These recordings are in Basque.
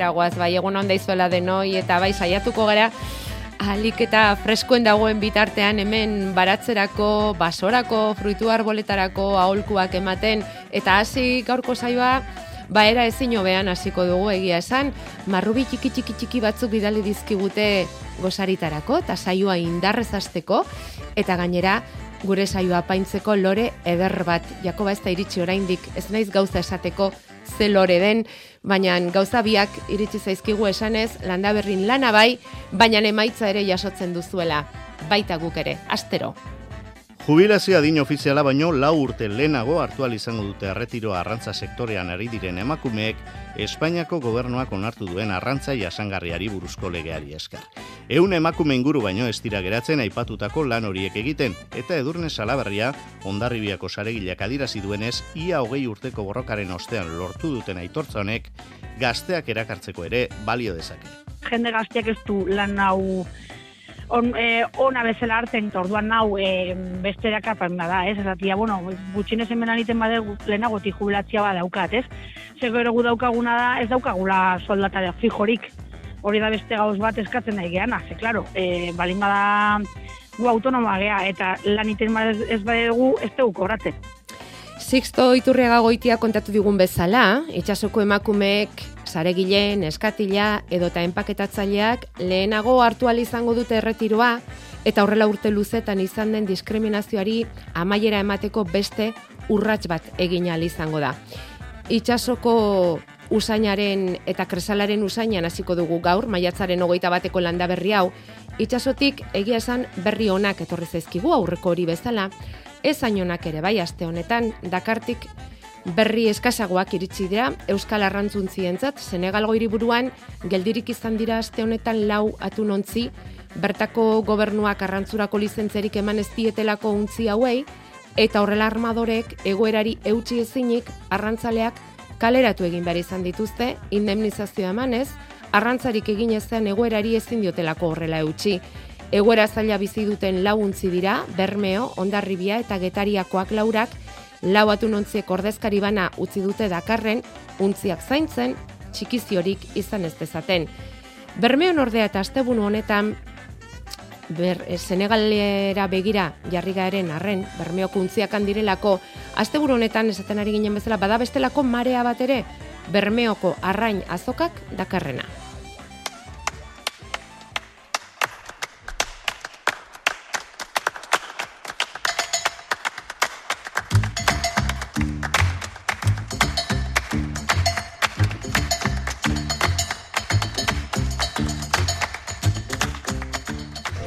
Astera guaz, bai egun onda izuela denoi eta bai saiatuko gara alik eta freskoen dagoen bitartean hemen baratzerako, basorako, fruitu arboletarako, aholkuak ematen eta hasi gaurko saioa ba era ezin hobean hasiko dugu egia esan, marrubi txiki txiki txiki batzuk bidali dizkigute gozaritarako eta saioa indarrez hasteko eta gainera gure saioa paintzeko lore eder bat. Jakoba ez da iritsi oraindik, ez naiz gauza esateko ze lore den, baina gauza biak iritsi zaizkigu esanez, landa berrin lana bai, baina emaitza ere jasotzen duzuela, baita guk ere, astero. Jubilazioa din ofiziala baino lau urte lehenago hartu izango dute arretiroa arrantza sektorean ari diren emakumeek Espainiako gobernuak onartu duen arrantza jasangarriari buruzko legeari esker. Eun emakume inguru baino ez dira geratzen aipatutako lan horiek egiten, eta edurne salaberria ondarribiako saregileak adirazi duenez, ia hogei urteko borrokaren ostean lortu duten aitortza honek, gazteak erakartzeko ere balio dezake. Jende gazteak ez du lan hau on, e, ona bezala hartzen, orduan nau e, beste dakapan da, ez? Ezatia, bueno, gutxinez hemen aniten bade lehenagotik jubilatzia bat daukat, ez? Zer gu daukaguna da, ez daukagula soldata da fijorik. Hori da beste gauz bat eskatzen nahi geana, ze, klaro, e, balin bada gu autonoma gea, eta lan iten ez, ez badegu, ez dugu kobratzen. Sixto Iturriaga goitia kontatu digun bezala, itxasoko emakumeek saregileen, eskatila edo eta enpaketatzaileak lehenago hartu izango dute erretiroa eta horrela urte luzetan izan den diskriminazioari amaiera emateko beste urrats bat egin izango da. Itxasoko usainaren eta kresalaren usainan hasiko dugu gaur, maiatzaren hogeita bateko landa berri hau, itxasotik egia esan berri honak etorri zaizkigu aurreko hori bezala, ez ainonak ere bai aste honetan, dakartik berri eskasagoak iritsi dira Euskal Arrantzuntzientzat. Senegalgo hiriburuan geldirik izan dira aste honetan lau atunontzi. Bertako gobernuak arrantzurako lizentzerik eman ez dietelako untzi hauei. Eta horrela armadorek egoerari eutsi ezinik arrantzaleak kaleratu egin behar izan dituzte. Indemnizazioa emanez arrantzarik egin ezean egoerari ezin diotelako horrela eutsi Egoera zaila bizi duten launtzi dira, Bermeo, Ondarribia eta Getariakoak laurak, lau atunontziek ordezkari bana utzi dute dakarren, untziak zaintzen, txikiziorik izan ez dezaten. Bermeon ordea eta astebunu honetan, ber, e, Senegalera begira jarri garen arren, bermeoko untziak handirelako, asteburu honetan esaten ari ginen bezala, bada bestelako marea bat ere, bermeoko arrain azokak dakarrena.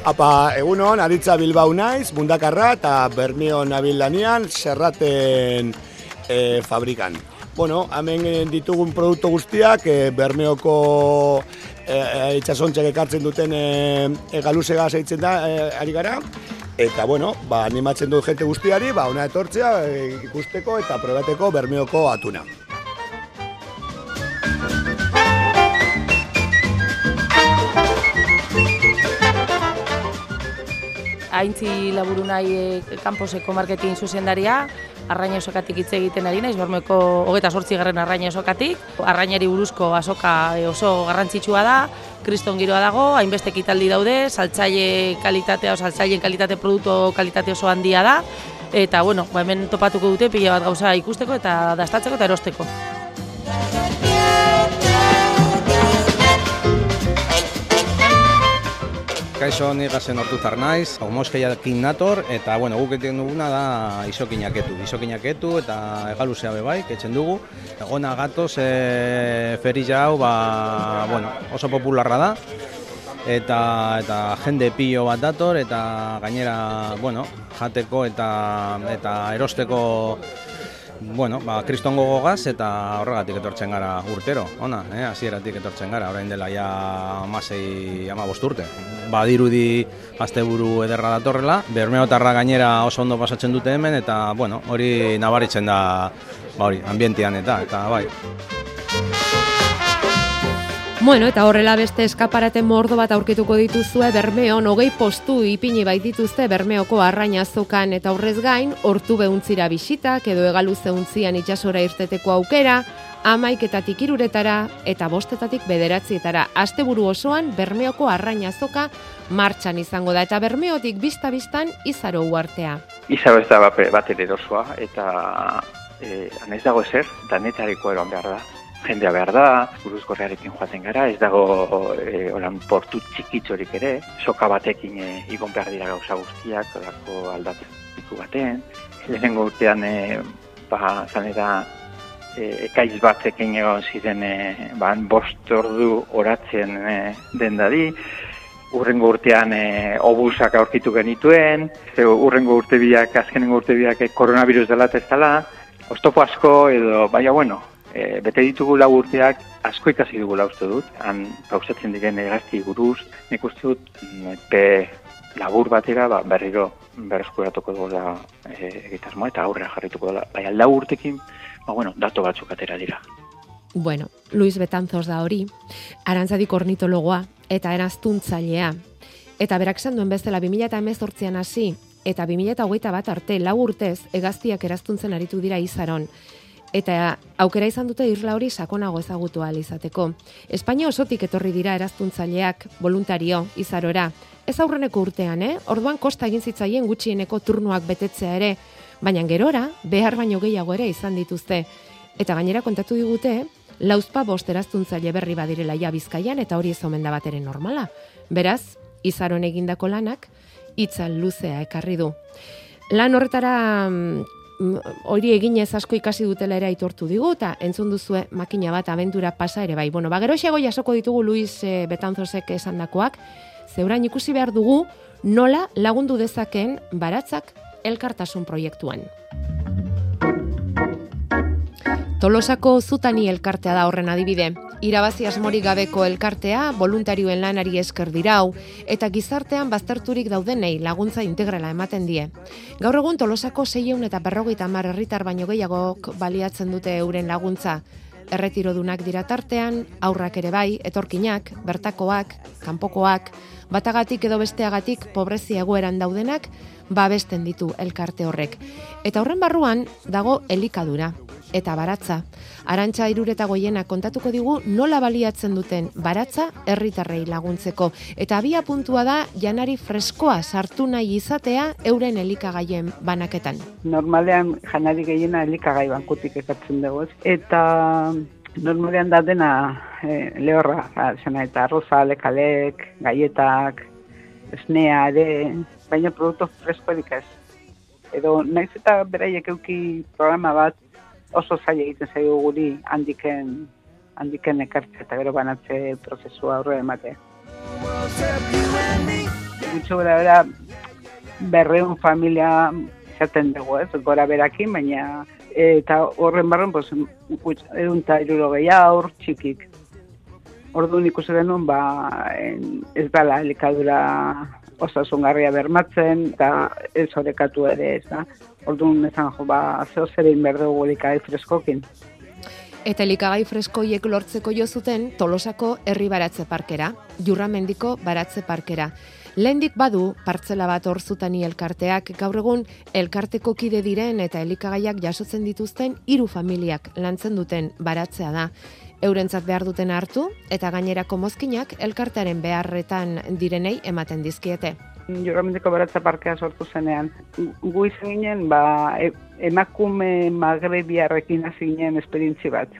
Apa, egunon, aritza Bilbao naiz, mundakarra eta Bermio nabil lanian, serraten e, fabrikan. Bueno, hemen ditugun produktu guztiak, e, Bermeoko e, e, ekartzen duten e, e, galuzega zeitzen da, e, ari gara. Eta, bueno, ba, animatzen dut jente guztiari, ba, una etortzea ikusteko eta probateko Bermeoko atuna. Haintzi laburu nahi e, kanposeko marketing zuzendaria, arraina esokatik hitz egiten ari naiz, bermeko hogeta sortzi garren arraina esokatik. Arrainari buruzko asoka e, oso garrantzitsua da, kriston giroa dago, hainbeste kitaldi daude, saltzaile kalitatea, saltzaileen kalitate produktu kalitate oso handia da, eta bueno, ba, hemen topatuko dute pila bat gauza ikusteko eta dastatzeko eta erosteko. Kaixo ni gazen hortutar naiz, homoskeiakin nator, eta bueno, guk egiten duguna da isokinaketu. Isokinaketu eta egaluzea bebai, ketzen dugu. Egona gatoz e, ferilla hau, ba, bueno, oso popularra da. Eta, eta jende pilo bat dator, eta gainera, bueno, jateko eta, eta erosteko bueno, ba, kriston gogogaz eta horregatik etortzen gara urtero, ona, eh, hasieratik etortzen gara, orain dela ja amasei ama bosturte. Ba, dirudi asteburu ederra datorrela, bermeotarra gainera oso ondo pasatzen dute hemen, eta, bueno, hori nabaritzen da, ba, hori, ambientian eta, eta, bai. Bueno, eta horrela beste eskaparate mordo bat aurkituko dituzue Bermeon hogei postu ipini bait dituzte Bermeoko arrainazokan eta aurrez gain hortu behuntzira bisitak edo egaluze untzian itxasora irteteko aukera, amaiketatik iruretara eta bostetatik bederatzietara. Asteburu osoan Bermeoko arrainazoka martxan izango da eta Bermeotik bista-bistan izaro uartea. Izaro ez da bat erosoa eta e, anez dago ezer, danetareko eroan behar da jendea behar da, buruzkorrearekin joaten gara, ez dago e, olan portu txikitzorik ere, soka batekin e, igon behar dira gauza guztiak, olako aldatzen baten. Lehenengo urtean, e, ba, zanera, e, ekaiz batekin egon ziren, e, ba, bost ordu oratzen e, den dadi, urrengo urtean e, obusak aurkitu genituen, e, urrengo urte biak, azkenengo urte biak, e, koronavirus dela testala, Ostopo asko edo, baina bueno, e, bete ditugu lau urteak asko ikasi dugu uste dut, han pausatzen diren egazti buruz, nik uste dut pe labur batera ba, berriro berreskuratuko dugu da e, egitasmoa eta aurrera jarrituko da. Baina lau urtekin, ba, bueno, dato batzuk atera dira. Bueno, Luis Betanzos da hori, arantzadik ornitologoa eta eraztuntzailea. Eta berak esan duen bezala 2018an hasi eta 2021 bat arte lau urtez egaztiak eraztuntzen aritu dira izaron eta aukera izan dute irla hori sakonago ezagutu ahal izateko. Espainia osotik etorri dira eraztuntzaileak voluntario izarora. Ez aurreneko urtean, eh? Orduan kosta egin zitzaien gutxieneko turnuak betetzea ere, baina gerora behar baino gehiago ere izan dituzte. Eta gainera kontatu digute, lauzpa bost eraztuntzaile berri badirela ja bizkaian eta hori ez omen da bat normala. Beraz, izaron egindako lanak, itzal luzea ekarri du. Lan horretara mm, hori egin ez asko ikasi dutela ere aitortu digu, eta entzun duzue makina bat abentura pasa ere bai. Bueno, bagero xego jasoko ditugu Luis e, Betanzosek esan dakoak, zeurain ikusi behar dugu nola lagundu dezaken baratzak elkartasun proiektuan. Tolosako zutani elkartea da horren adibide. Irabazi asmori gabeko elkartea, voluntarioen lanari esker dirau, eta gizartean bazterturik daudenei laguntza integrala ematen die. Gaur egun Tolosako seieun eta berrogeita mar herritar baino gehiagok baliatzen dute euren laguntza. Erretirodunak dira tartean, aurrak ere bai, etorkinak, bertakoak, kanpokoak, batagatik edo besteagatik pobrezia egoeran daudenak, babesten ditu elkarte horrek. Eta horren barruan dago elikadura, eta baratza. Arantxa irureta goiena kontatuko digu nola baliatzen duten baratza herritarrei laguntzeko. Eta abia puntua da janari freskoa sartu nahi izatea euren elikagaien banaketan. Normalean janari gehiena elikagai bankutik ekatzen dugu. Eta normalean da dena e, lehorra, zena eta arroza, lekalek, gaietak, esnea, ere, baina produktu freskoerik ez. Edo, naiz eta beraiek euki programa bat oso zaila egiten zaigu guri handiken handiken ekartze eta gero banatze prozesua aurre emate. Gutxo gara bera berreun familia zaten dugu ez, gora berakin, baina eta horren barren, pues, edun eta iruro aur, txikik. Ordu nik uste denun, ba, ez dala elikadura osasungarria bermatzen, eta ez horrekatu ere ez da. Orduan ezan jo, ba, zeo zer egin behar dugu elikagai freskokin. Eta elikagai freskoiek lortzeko jo zuten Tolosako herri baratze parkera, Jurramendiko baratze parkera. Lehendik badu, partzela bat orzutani elkarteak, gaur egun elkarteko kide diren eta elikagaiak jasotzen dituzten hiru familiak lantzen duten baratzea da. Eurentzat behar duten hartu eta gainerako mozkinak elkartearen beharretan direnei ematen dizkiete. Jorramendeko baratza parkea sortu zenean. Gu izan ginen, ba, e, emakume magrebiarrekin hasi ginen esperientzi bat.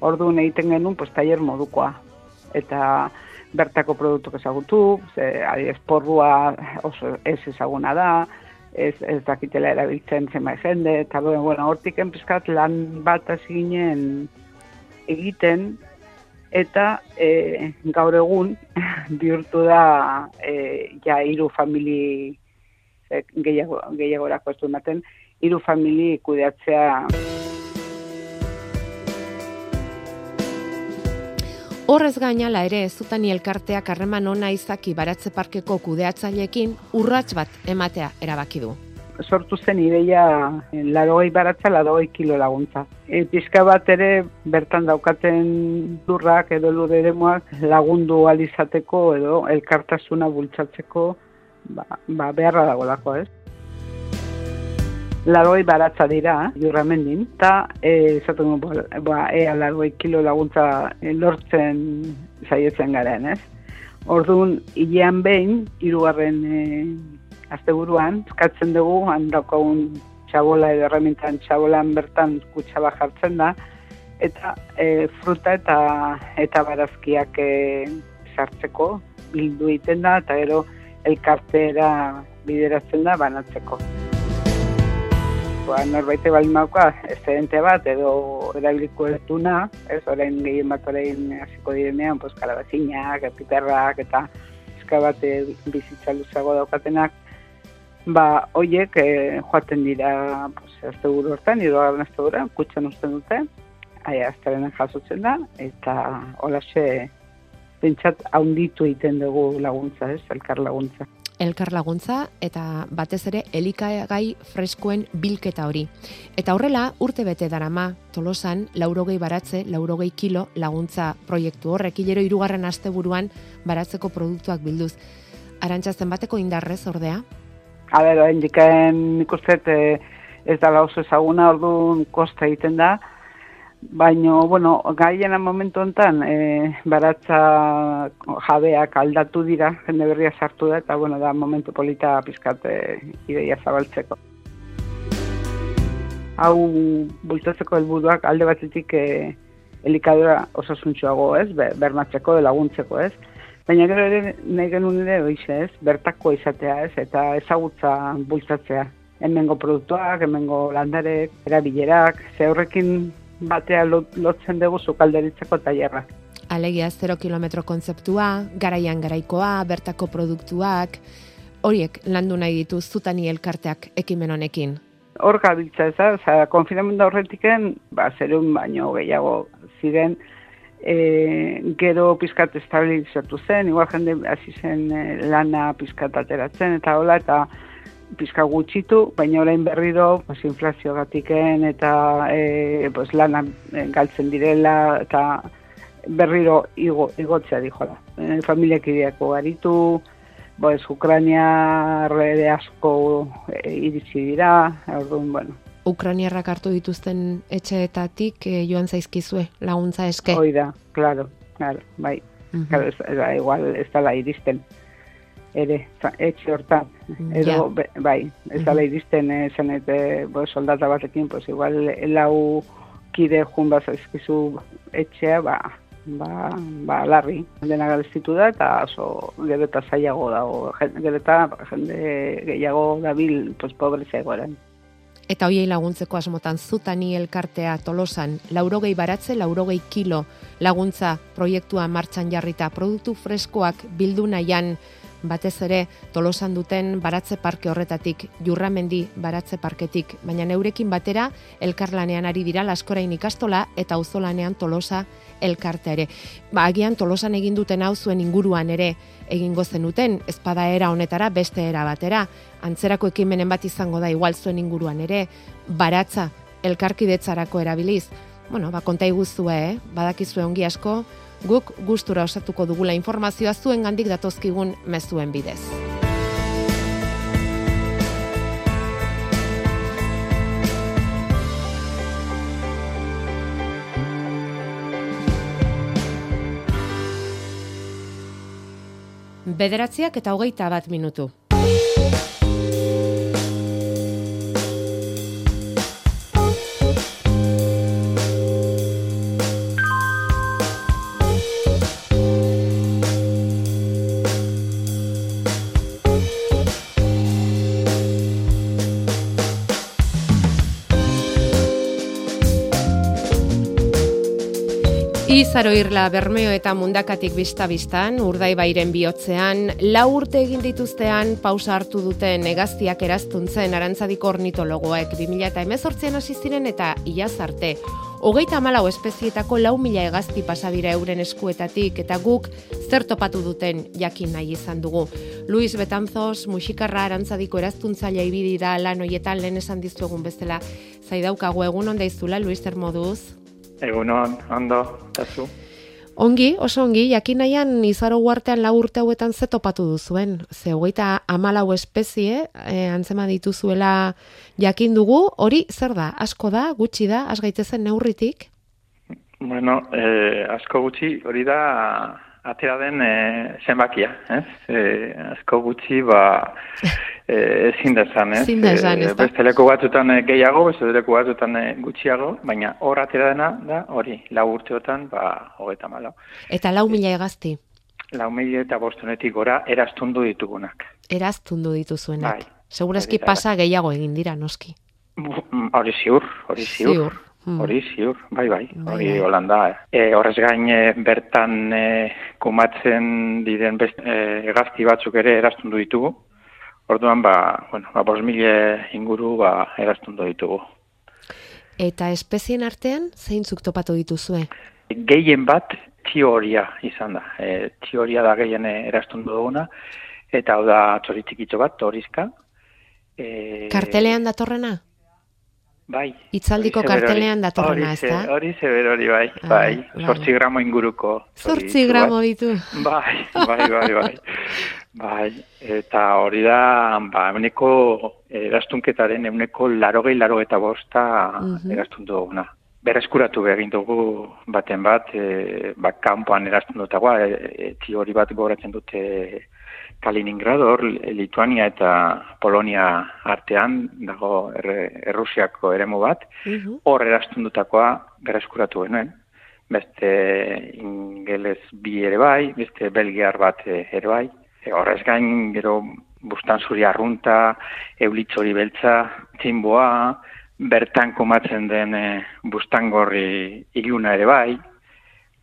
Ordu egiten genuen, pues, taller modukoa. Eta bertako produktuk ezagutu, ze, adi, esporrua oso ez ezaguna da, ez, ez dakitela erabiltzen zema jende, eta bueno, hortik enpizkat lan bat hasi ginen egiten, eta e, gaur egun bihurtu da e, ja hiru famili e, gehiago, gehiagorako ez du ematen, hiru famili kudeatzea Horrez gainala ere, zutani elkarteak harreman ona izaki baratze parkeko kudeatzaileekin urrats bat ematea erabaki du. Sortu zen ideia eh, larogei baratza, larogei kilo laguntza. E, pizka bat ere bertan daukaten durrak edo lur ere lagundu alizateko edo elkartasuna bultzatzeko ba, ba beharra dago lako, ez? laroi baratza dira, jurramendin, eta e, zaten ba, ea laroi kilo laguntza lortzen saietzen garen, ez? Orduan, hilean behin, irugarren e, asteburuan, eskatzen dugu, handaukagun txabola edo herramientan txabolan bertan kutsaba jartzen da, eta e, fruta eta eta barazkiak e, sartzeko bildu egiten da, eta gero elkartera bideratzen da banatzeko. Ba, norbaite baldin mauka, excedente bat, edo erabiliko ertuna, ez, orain gehien bat orain hasiko direnean, pues, kalabazinak, epiperrak, eta eska bat eh, bizitza luzago daukatenak, ba, hoiek eh, joaten dira, pues, azte buru hortan, edo garen azte buru, kutxan usten dute, aia, azte jasotzen da, eta holaxe, pentsat, haunditu egiten dugu laguntza, ez, elkar laguntza elkar laguntza eta batez ere elikagai freskoen bilketa hori. Eta horrela, urte bete darama, tolosan, laurogei baratze, laurogei kilo laguntza proiektu horrek, hilero irugarren asteburuan baratzeko produktuak bilduz. Arantxazen bateko indarrez ordea? A ber, indiken ikustet eh, ez dala oso ezaguna, orduan kosta egiten da, Baina, bueno, gaiena momentu enten, e, baratza jabeak aldatu dira, jende berria sartu da, eta, bueno, da momentu polita pizkate ideia zabaltzeko. Hau, bultatzeko helburuak alde batetik e, elikadura osasuntxoago, ez, bermatzeko, laguntzeko, ez. Baina gero ere, nahi genuen ere, oize, ez, bertako izatea, ez, eta ezagutza bultatzea. Hemengo produktuak, hemengo landarek, erabilerak, ze horrekin batea lotzen dugu zukalderitzeko tailerra. Alegia 0 kilometro kontzeptua, garaian garaikoa, bertako produktuak, horiek landu nahi ditu zutani elkarteak ekimen honekin. Hor gabiltza ez da, konfinamendu horretiken, ba, zerun baino gehiago ziren, e, gero pizkat estabilizatu zen, igual jende hasi zen e, lana pizkat ateratzen, eta hola, eta pizka gutxitu, baina orain berriro pues, inflazio gatiken eta e, pues, lana e, galtzen direla eta berriro igo, igotzea dijola. E, familiak ideako garitu, pues, Ukrania asko e, iritsi dira, orduan, bueno. Ukraniarrak hartu dituzten etxeetatik e, joan zaizkizue, laguntza eske? Hoi da, claro, claro, bai. Uh claro, igual ez dala iristen ere, etxe hortan. Edo, bai, ez da iristen zen eta bo, soldata batekin, pues igual lau kide jun bat zaizkizu etxea, ba, ba, ba, larri. Dena galestitu da, eta oso gero eta zailago da, gero eta jende gehiago dabil, pues, pobrezea egoeran. Eta hoiei laguntzeko asmotan zutani elkartea tolosan, laurogei baratze, laurogei kilo. Laguntza proiektua martxan jarrita, produktu freskoak bildu nahian, batez ere tolosan duten baratze parke horretatik, jurramendi baratze parketik, baina neurekin batera elkarlanean ari dira laskorain ikastola eta auzolanean tolosa elkarte ere. Ba, agian tolosan egin duten hau zuen inguruan ere egingo zenuten, ezpada era honetara beste era batera, antzerako ekimenen bat izango da igual zuen inguruan ere, baratza elkarkidetzarako erabiliz, bueno, ba, konta iguzue, eh? badakizue ongi asko, guk gustura osatuko dugula informazioa zuen gandik datozkigun mezuen bidez. Bederatziak eta hogeita bat minutu. Izaro irla Bermeo eta Mundakatik bista-bistan, urdai bairen bihotzean, lau urte egin dituztean pausa hartu duten negaztiak eraztuntzen arantzadiko ornitologoek 2000 eta emezortzean hasi ziren eta iaz arte. Hogeita malau espezietako lau mila egazti pasadira euren eskuetatik eta guk zer topatu duten jakin nahi izan dugu. Luis Betanzos, musikarra arantzadiko eraztuntzaile ibidi da lan hoietan lehen esan dizuegun bezala. Zaidaukagu egun onda izula, Luis, zer moduz? Egunon, ondo, tazu. Ongi, oso ongi, jakin nahian izaro guartean lau urte hauetan ze topatu duzuen. Ze hogeita amalau espezie, e, antzema dituzuela jakin dugu, hori zer da, asko da, gutxi da, az gaitezen neurritik? Bueno, eh, asko gutxi, hori da atera den e, zenbakia, ez? E, asko gutxi, ba, ezin da esan, ez? Ezin da esan, ez da? beste leku batzutan e, gehiago, beste leku batzutan gutxiago, baina hor atera dena da, hori, lau urteotan, ba, hogeta malau. Eta lau mila egazti, Lau mila eta bostonetik gora eraztundu ditugunak. eraztundu dituzuenak. Bai. Segurazki pasa gehiago egin dira, noski. Mm, Hori ziur, hori ziur. Ziur. Mm. Hori ziur, bai, bai, Bai, hori bai. holanda. E, horrez gain e, bertan e, kumatzen diren best, e, gazti batzuk ere eraztundu ditugu. Orduan, ba, bueno, ba, bos mila inguru ba, eraztundu ditugu. Eta espezien artean, zeintzuk topatu dituzue? Gehien bat teoria izan da. E, teoria da gehien eraztundu duguna, eta hau da txoritzikitxo bat, torizka. E, Kartelean datorrena? Bai. Hori. kartelean datorrena, ez da? Hori zeber hori, bai, Ah, bai. vale. Zortzi gramo inguruko. Zortzi txoritxo gramo ditu. Bai, bai, bai, bai. bai, eta hori da, ba, euneko erastunketaren euneko larogei laro eta bosta Mhm. erastundu duguna. Berreskuratu egin dugu baten bat, e, ba, kanpoan erastun dutagoa, e, e, hori bat goratzen dute Kaliningrado, hor Lituania eta Polonia artean, dago erre, Errusiako eremu bat, Mhm. hor erastundutakoa berreskuratu genuen. Beste ingeles bi ere bai, beste belgiar bat eh, ere bai. E, horrez gain, gero, bustan zuri arrunta, eulitzori beltza, txinboa, bertan komatzen den e, bustangorri iluna ere bai.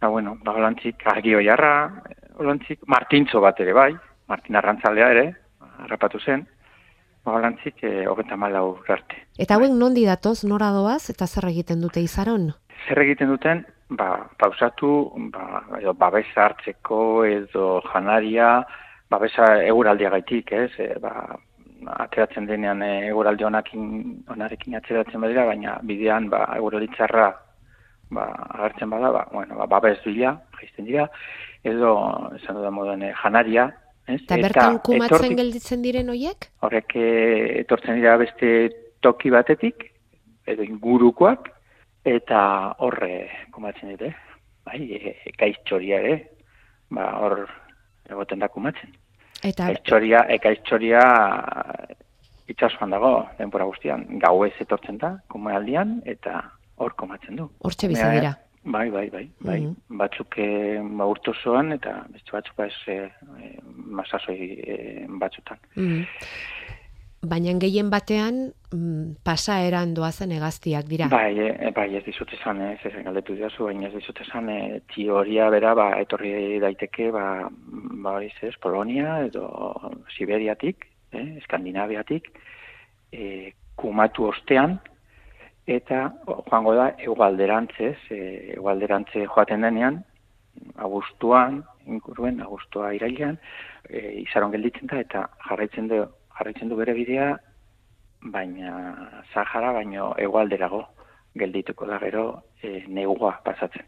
Ba, bueno, ba, holantzik argio jarra, holantzik martintzo bat ere bai, Martin Arrantzaldea ere, harrapatu zen, ba, holantzik e, hogeta malau arte. Eta hauek nondi datoz, nora doaz, eta zer egiten dute izaron? zer egiten duten, ba, pausatu, ba, edo babesa hartzeko, edo janaria, babesa eguraldia gaitik, ez? E, ba, ateratzen denean e, eguraldi honakin, onarekin ateratzen badira, baina bidean ba, eguraldi txarra ba, agertzen bada, ba, bueno, ba, babes bila, jaisten dira, edo, esan dudan moduan, e, janaria, ez? Eta bertan kumatzen etortik- gelditzen diren hoiek? horrek eh, etortzen dira beste toki batetik, edo ingurukoak, eta horre kumatzen dute. Bai, e, gaiztxoria ere, ba, hor egoten da kumatzen. Eta Gaiztxoria, e, gaiztxoria itxasuan dago denbora guztian. Gauez etortzen da, kumealdian, eta hor komatzen du. hortxe bizi Kumea, dira. Bai, bai, bai, bai. Mhm. Batzuk eh, ba, urtozoan eta beste batzuk ba ez eh, eh, masazoi eh, batzutan. Mhm. Baina gehien batean mm, pasaeran doazen egaztiak dira. Bai, e, bai, ez dizut esan, ez, ez galdetu didazu, baina ez dizut esan, e, teoria bera, ba, etorri daiteke, ba, ba hori ez, Polonia edo Siberiatik, eh, Eskandinaviatik, e, kumatu ostean, eta joango da egualderantzez, e, egualderantze joaten denean, agustuan, inguruen, agustua irailean, e, izaron gelditzen da, eta jarraitzen du, jarraitzen du bere bidea, baina Sahara baino hegoalderago geldituko da gero e, negua pasatzen.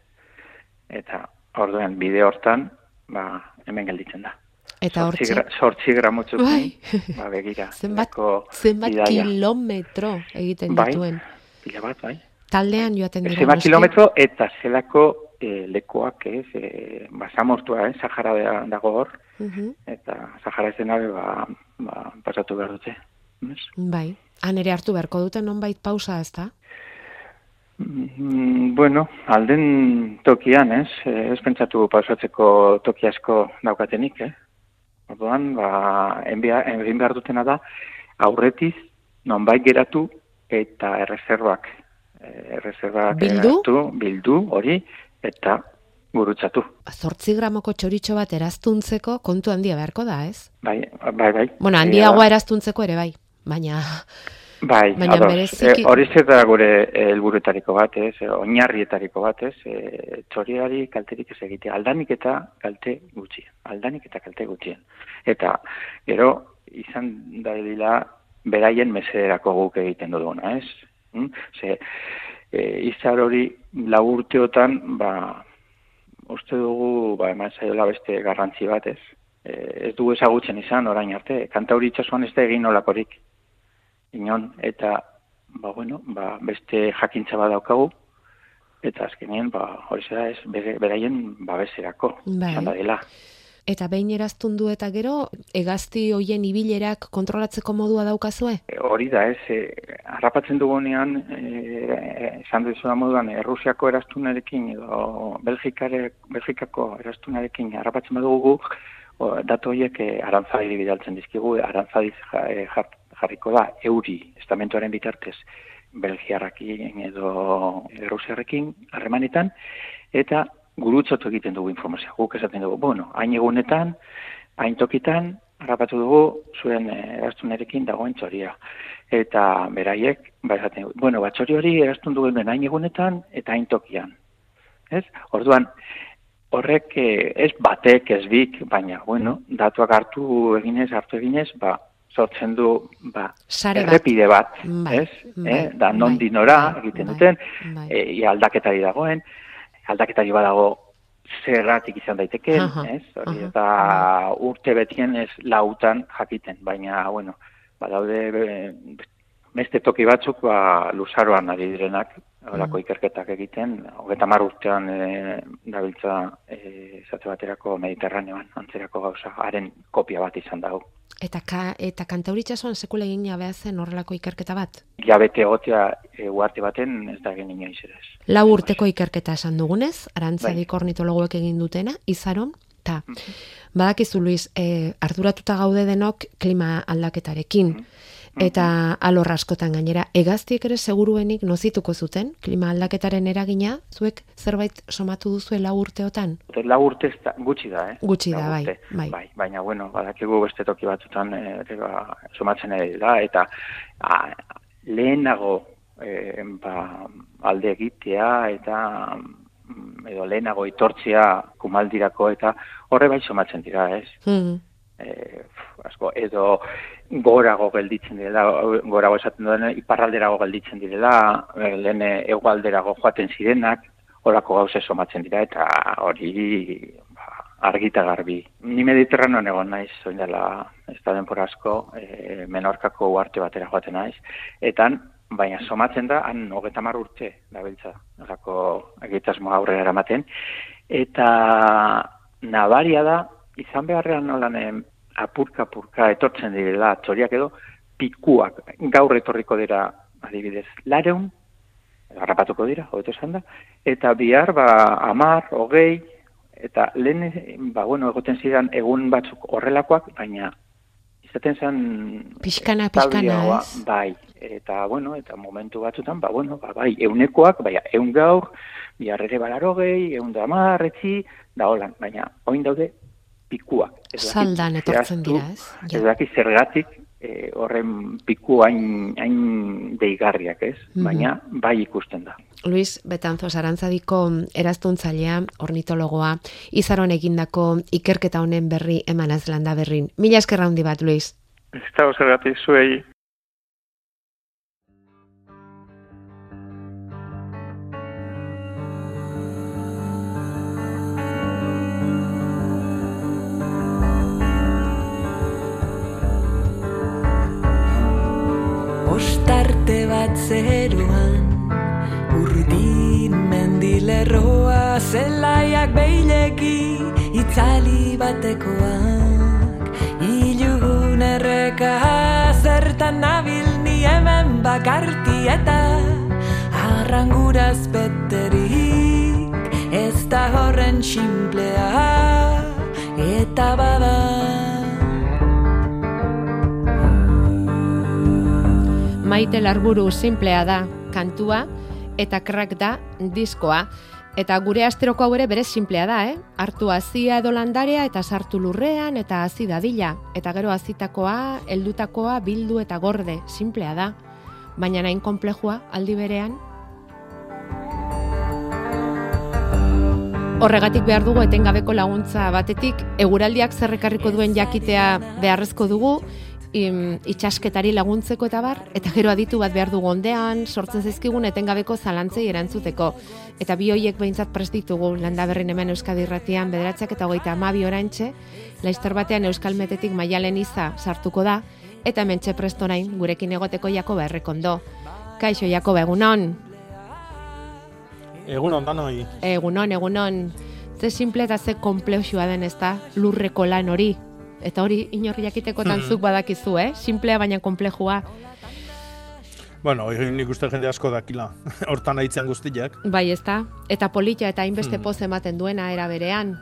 Eta orduan bide hortan, ba, hemen gelditzen da. Eta Zortzi hortxe, gra- zortzi gramotxuk, Bai. ba, begira. zenbat, zenbat kilometro egiten Bai. dituen. Pila bat, bai. Taldean joaten dira. Zenbat kilometro eta zelako e, lekuak, ez, e, basamortua, eh, Sahara da- dago hor, Mhm. eta Sahara ezena ba, ba, pasatu behar dute. Ez? Bai. Han ere hartu beharko duten nonbait pausa, ez da? Mm, bueno, alden tokian, ez? Eh, Ez pentsatu pausatzeko toki asko daukatenik, eh? Orduan, ba, enbia, egin behar dutena da, aurretiz, nonbait geratu eta erreserbak. Eh, erreserbak Bildu? eratu, bildu, hori, eta gurutzatu. Zortzi gramoko txoritxo bat eraztuntzeko kontu handia beharko da, ez? Bai, bai, bai. Bueno, handiagoa eraztuntzeko ere bai, baina... Bai, Baina ados. bereziki- E, hori zer da gure eh, helburuetariko bat, ez? E, oinarrietariko bat, ez? E, txoriari kalterik ez egitea. Aldanik eta kalte gutxi. Aldanik eta kalte gutxien. Eta, gero, izan da beraien meserako guk egiten duguna, ez? Mm? Ze, e, izar hori lau urteotan, ba, uste dugu, ba, eman zaiola beste garrantzi bat, ez? E, ez dugu ezagutzen izan orain arte. Kanta hori itxasuan ez da egin olakorik inon, eta, ba, bueno, ba, beste jakintza bat daukagu, eta azkenean, ba, hori zera ez, beraien babeserako, Bai. dela. Eta behin eraztundu eta gero, egazti hoien ibilerak kontrolatzeko modua daukazue? E, hori da, ez, e, harrapatzen dugunean, e, esan duzu moduan, Errusiako erastunarekin edo Belgikare, Belgikako erastunarekin harrapatzen badugu, o, datu horiek e, arantzadi bidaltzen dizkigu, arantzadi e, jar- jarriko da, euri, estamentuaren bitartez, Belgiarrakin edo Errusiarrekin harremanetan, eta gurutzatu egiten dugu informazioa. Guk esaten dugu, bueno, hain egunetan, hain tokitan, harrapatu dugu zuen eh, erastunarekin dagoen txoria. Eta beraiek, ba esaten dugu, bueno, ba txori hori erastun duen hain egunetan eta hain tokian. Ez? Orduan, horrek eh, ez batek, ez bik, baina, bueno, datuak hartu eginez, hartu eginez, ba, sortzen du, ba, Sare bat. errepide bat, Bai, ez? bai, eh? Da, non bai, dinora bai, egiten bai, duten, bai. e, aldaketari dagoen, aldaketari badago zerratik izan daiteke, Aha, ez? Hori, aha, eta urte betien ez lautan jakiten, baina, bueno, badaude be, beste toki batzuk, ba, luzaroan ari direnak, horako Mm. ikerketak egiten, hogeta mar urtean e, dabiltza e, esate baterako mediterraneoan, antzerako gauza, haren kopia bat izan dago. Eta, ka, eta kantauritxasuan sekula egin jabea zen horrelako ikerketa bat? Jabete egotea e, uarte baten ez da egin inoiz ere. Lau urteko ikerketa esan dugunez, arantzadik Bai. ornitologoek egin dutena, izaron, ta, badakizu Luis, e, arduratuta gaude denok klima aldaketarekin, eta alor askotan gainera, egaztiek ere seguruenik nozituko zuten, klima aldaketaren eragina, zuek zerbait somatu duzue lau urteotan? Lau urte da, gutxi da, eh? Gutxi da, bai, bai. bai. Baina, bueno, badakigu beste toki batzutan eh, ere ba, somatzen ari da, eta a, lehenago eh, ba, alde egitea, eta mm, edo lehenago itortzea kumaldirako, eta horre bai somatzen dira, ez? Hmm. Eh, asko, edo gorago gelditzen direla, gorago esaten duen, iparralderago gelditzen direla, eh, lehen egualderago joaten zirenak, horako gauze somatzen dira, eta hori ba, argita garbi. Ni mediterranean egon naiz, oin dela, ez da denpora asko, e, menorkako uarte batera joaten naiz, etan, baina somatzen da, han hogeta mar urte, dabiltza, horako egitasmo aurrera eramaten, eta nabaria da, izan beharrean nolan apurka-apurka etortzen direla txoriak edo pikuak gaur etorriko dira adibidez lareun, harrapatuko dira, hobeto esan da, eta bihar ba amar, hogei, eta lehen, ba bueno, egoten zidan egun batzuk horrelakoak, baina izaten zen pixkana, establioa, ez? Bai, eta bueno, eta momentu batzutan, ba bueno, ba, bai, eunekoak, bai, eun gaur, bihar ere balarogei, eun da amar, etzi, da holan, baina oin daude pikuak. Ez dakit Saldan etortzen dira, ez? Ez dakit zergatik eh, horren piku hain, hain deigarriak, ez? Mhm. Baina bai ikusten da. Luis Betanzos Arantzadiko eraztuntzailea, ornitologoa, izaron egindako ikerketa honen berri emanaz landa berrin. Mila eskerra handi bat, Luis. Ez da zergatik zuei. Ostarte bat zeruan Urdin mendilerroa Zelaiak beileki Itzali batekoak. Ilugun erreka Zertan nabil ni hemen bakarti eta Arranguraz beterik Ez da horren simplea Eta bada Maite larburu simplea da, kantua, eta crack da diskoa. Eta gure asteroko hau ere bere simplea da, eh? Hartu hazia edo landarea eta sartu lurrean eta hazi dadila. Eta gero hazitakoa, heldutakoa bildu eta gorde, simplea da. Baina nain konplejua aldi berean. Horregatik behar dugu etengabeko laguntza batetik, eguraldiak zerrekarriko duen jakitea beharrezko dugu, im, itxasketari laguntzeko eta bar, eta gero aditu bat behar dugu ondean, sortzen zaizkigun etengabeko zalantzei erantzuteko. Eta bi hoiek behintzat prest ditugu, landa berrin hemen Euskadi irratian, bederatzak eta hogeita amabi orantxe, laizter batean Euskal Metetik maialen iza sartuko da, eta hemen txe prestorain gurekin egoteko Jakoba errekondo. Kaixo Jakoba, egunon? Egunon, danoi. Egunon, egunon. Ze simple eta ze komplexua den ez da, lurreko lan hori. Eta hori inorri jakiteko tantzuk badakizu, eh? Simplea baina komplejua. Bueno, nik uste jende asko dakila. Hortan aitzen guztiak. Bai, ez da? Eta polita eta hainbeste Hmm. poz ematen duena era berean.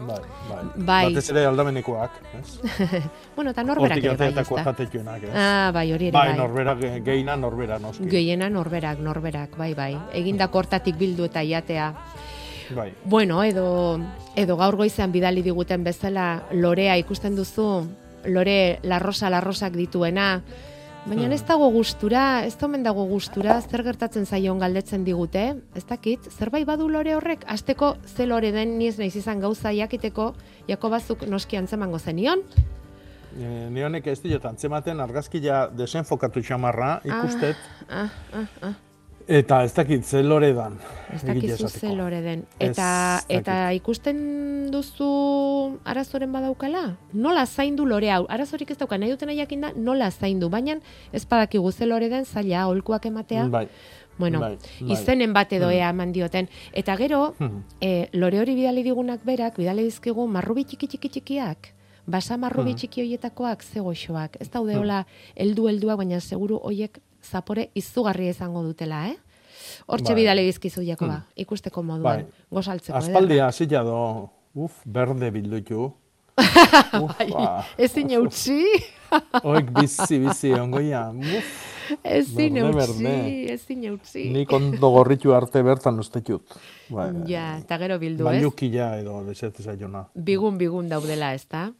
Bai, bai. Bai. Batez ere aldamenekoak, ez? bueno, eta norberak ere bai, ez da? ez? Ah, bai, hori ere Bai, bai. norberak, gehiena norbera, noski. Gehiena norberak, norberak, bai, bai. Egindako hortatik bildu eta jatea. Bai. Bueno, edo, edo gaur goizean bidali diguten bezala lorea ikusten duzu, lore larrosa larrosak dituena, baina Hmm. ez dago gustura, ez da omen dago gustura, zer gertatzen zaion galdetzen digute, ez dakit, zerbait badu lore horrek, asteko ze lore den niez naiz izan gauza jakiteko, Jakobazuk noski antzemango zenion, E, ni honek ez diot antzematen argazkia desenfokatu xamarra ikustet, ah, ah, ah. Eta ez dakit ze lore dan. Ez dakizu ze lore den. Eta, eta ikusten duzu arazoren badaukala? Nola zaindu lore hau? Arazorik ez dauka, nahi dutena jakin da, nola zaindu. Baina ez badakigu ze lore den, zaila, holkuak ematea. Bai. Bueno, bai, bai. izenen bat edo Hmm. ea eman dioten. Eta gero, e, lore hori bidali digunak berak, bidali dizkigu marrubi txiki txiki txikiak. Basa marrubi Hmm. txiki hoietakoak ze goxoak. Ez daude Hmm. hola heldu helduak, baina seguru hoiek zapore izugarria izango dutela, eh? Hortxe Bai. bidali dizkizu Jakoba, Hmm. ikusteko moduan, Bai. gozaltzeko. ederra. Aspaldia hasila do, uf, berde bildutu. Bai, ba. ezin eutxi, Oik bizi, bizi, ongoia. Uf, ezin Berde, eutxi, berde. ezin eutxi. nik ondo gorritu arte bertan ustetut. Bai, Ja, eta gero bildu, ez? Baiukila edo desetez aiona. Bigun, bigun daudela, ez da?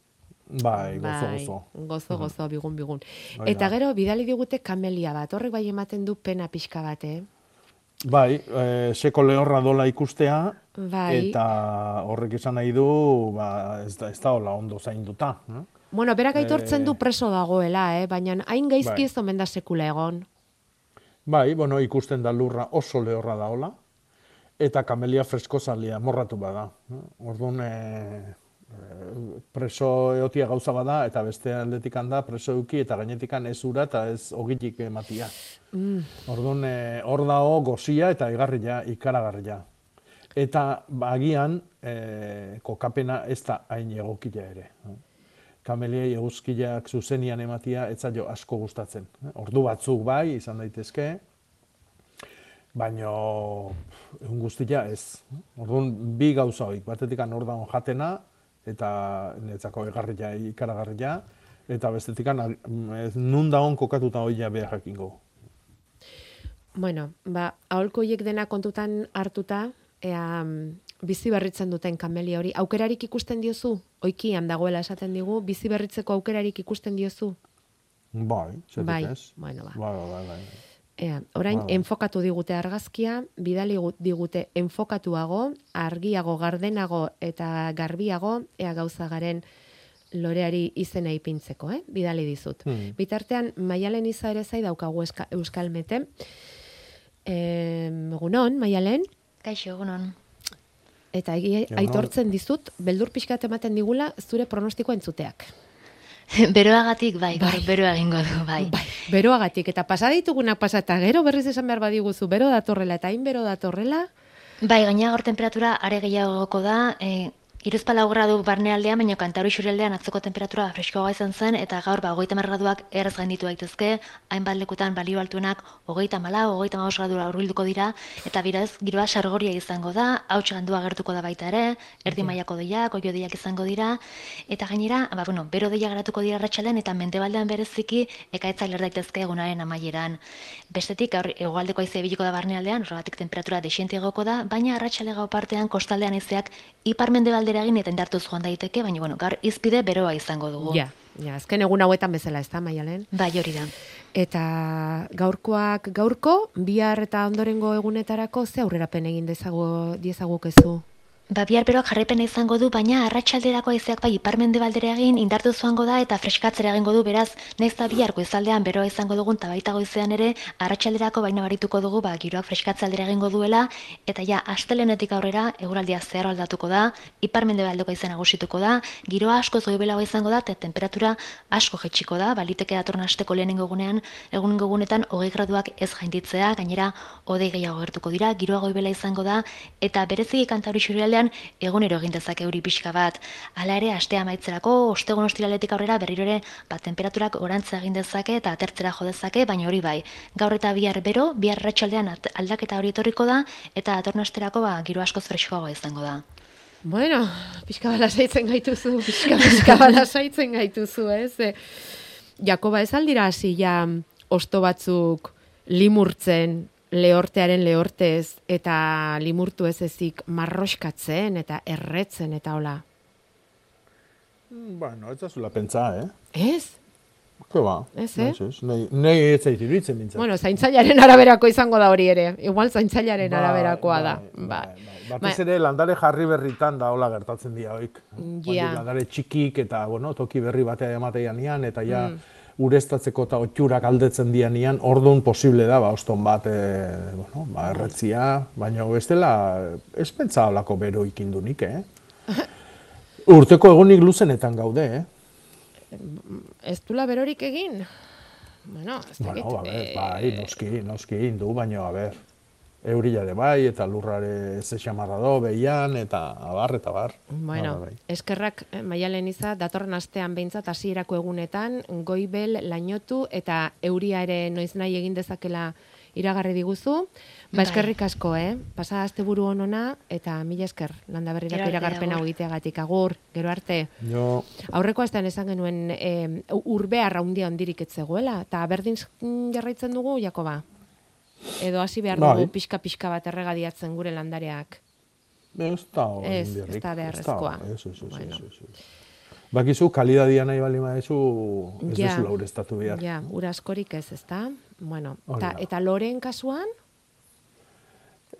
Bai, gozo, Bai, gozo. gozo, gozo, bigun, bigun. Hori Eta gero, bidali digute kamelia bat, horrek bai ematen du pena pixka bat, eh? Bai, e, seko lehorra dola ikustea, Bai. eta horrek esan nahi du, ba, ez da, ez da hola ondo zainduta. eh? Bueno, berak aitortzen Eh, du preso dagoela, eh? Baina hain gaizki Bai. ez omen da sekula egon. Bai, bueno, ikusten da lurra oso lehorra da hola, eta kamelia freskozalia morratu bada. eh? Orduan, e, preso eotia gauza bada, eta beste aldetik da preso euki, eta gainetikan ez ura eta ez ogitik ematia. Mm. Orduan, e, hor dago gozia eta igarria, ikaragarria. Eta bagian, e, kokapena ez da hain egokila ere. eh. Kameliei eguzkiak zuzenian ematia ez zaio asko gustatzen. eh. Ordu batzuk bai, izan daitezke, baino egun guztia ez. Orduan, bi gauza hoik, batetik hor dago jatena, eta netzako egarria, ikaragarria, eta bestetik nun dagoen kokatuta hoia behar jakingo. Bueno, ba, aholko hiek dena kontutan hartuta, ea, mm, bizi berritzen duten kamelia hori, aukerarik ikusten diozu? Oikian dagoela esaten digu, bizi berritzeko aukerarik ikusten diozu? Bai, zetik Bai, ez. bueno, ba. Bai, bai, bai. Ea, orain, Bai. enfokatu digute argazkia, bidali gu- digute enfokatuago, argiago, gardenago eta garbiago, ea gauza garen loreari izena ipintzeko, eh? bidali dizut. Hmm. Bitartean, maialen iza ere zai daukagu eska, Euskal Mete. Em, egunon, maialen, Kaixo, egunon. eta egia aitortzen dizut, beldur pixkat ematen digula zure pronostiko entzuteak. Beroagatik, bai, gaur beroa egingo du, bai. Beroagatik, eta pasa ditugunak pasa, eta gero berriz esan behar badiguzu, bero datorrela, eta hain bero datorrela, Bai, gaina gaur temperatura are gehiagoko da, e, Iruzpala gradu barnealdean, baina kantauri xurialdean atzoko temperatura freskoagoa izan zen, eta gaur ba, hogeita graduak erraz gainditu daitezke, hainbat lekutan balio altuenak hogeita mala, hogeita maus gradura urbilduko dira, eta biraz, giroa sargoria izango da, hau gandua gertuko da baita ere, erdi mailako deiak, oio deiak izango dira, eta gainera, ba, bueno, bero deia geratuko dira ratxaldean, eta mendebaldean bereziki ekaitza ler daitezke egunaren amaieran. Bestetik, gaur, egualdeko aize biliko da barnealdean, horregatik temperatura desiente egoko da, baina arratsalde gau partean kostaldean izeak ipar mendebaldera egin eta indartuz joan daiteke, baina bueno, gaur izpide beroa izango dugu. Ja, ja, azken egun hauetan bezala, ez da, maialen? Bai, hori da. Eta gaurkoak gaurko, bihar eta ondorengo egunetarako ze aurrerapen egin dezago diezagukezu? Ba, bihar beroak jarraipena izango du, baina arratsalderako haizeak bai iparmende baldere egin indartu zoango da eta freskatzera egingo du, beraz, naiz da bihar goizaldean beroa izango dugun eta baita goizean ere arratsalderako baina barituko dugu, ba, giroak freskatzaldera egingo duela, eta ja, astelenetik aurrera, eguraldia zehar aldatuko da, iparmende baldeko izan agusituko da, giroa asko zoibelago izango da, eta temperatura asko jetxiko da, baliteke datorren asteko lehenengo egunean, egun egunetan, hogei graduak ez jainditzea, gainera, odei gehiago gertuko dira, giroa goibela izango da, eta bereziki kantauri egunero egin dezake euri pixka bat. Hala ere, astea amaitzerako, ostegun ostiraletik aurrera berriro ere, ba, temperaturak orantza egin dezake eta atertzera jo dezake, baina hori bai. Gaur eta bihar bero, bihar ratxaldean aldaketa hori etorriko da, eta atornasterako ba, giro asko freskoagoa izango da. Bueno, pixka bala zaitzen gaituzu, pixka, pixka bala zaitzen gaituzu, ez? E, Jakoba ez aldira hasi ja osto batzuk limurtzen lehortearen lehortez eta limurtu ez ezik marroskatzen eta erretzen eta hola. Bueno, ez da zula pentsa, eh? Ez? Ke ba. Ez, eh? Nei ez zaitu iruditzen mintzat. Bueno, zaintzailaren araberako izango da hori ere. Igual zaintzailaren araberakoa da. Ba. Batez ere landare jarri berritan da hola gertatzen dira hoik. Ja. Landare txikik eta, bueno, toki berri batea ematean nian, eta ja, mm urestatzeko eta otxurak aldetzen dianian, orduan posible da, ba, oston bat, e, bueno, ba, erretzia, baina bestela, ez pentsa olako bero ikindunik, eh? Urteko egunik luzenetan gaude, eh? Ez dula berorik egin? Bueno, ez bueno, a ber, bai, noski, noski, indu, baina, a ber, eurila de bai, eta lurrare ze xamarra do, behian, eta abar, eta bar. Bueno, bai. eskerrak eh, maialen iza, datorren astean behintzat hasierako egunetan, goibel, lainotu, eta euria ere noiz nahi egin dezakela iragarri diguzu. Ba, bai. eskerrik asko, eh? Pasa azte buru honona, eta mila esker, landa berrirako iragarpen hau egiteagatik, agur, gero arte. Jo. Aurreko astean esan genuen e, urbe arraundia ondirik etzegoela, eta berdin jarraitzen dugu, Jakoba? Edo hasi behar bai. dugu pixka-pixka bat erregadiatzen gure landareak. Ez da Ez, ez da beharrezkoa. Ez, ez, ez, bueno. Bakizu, kalidadia nahi bali maezu, ez ja, duzu laurestatu behar. Ja, ura askorik ez, ez da? Bueno, ta, eta loren kasuan?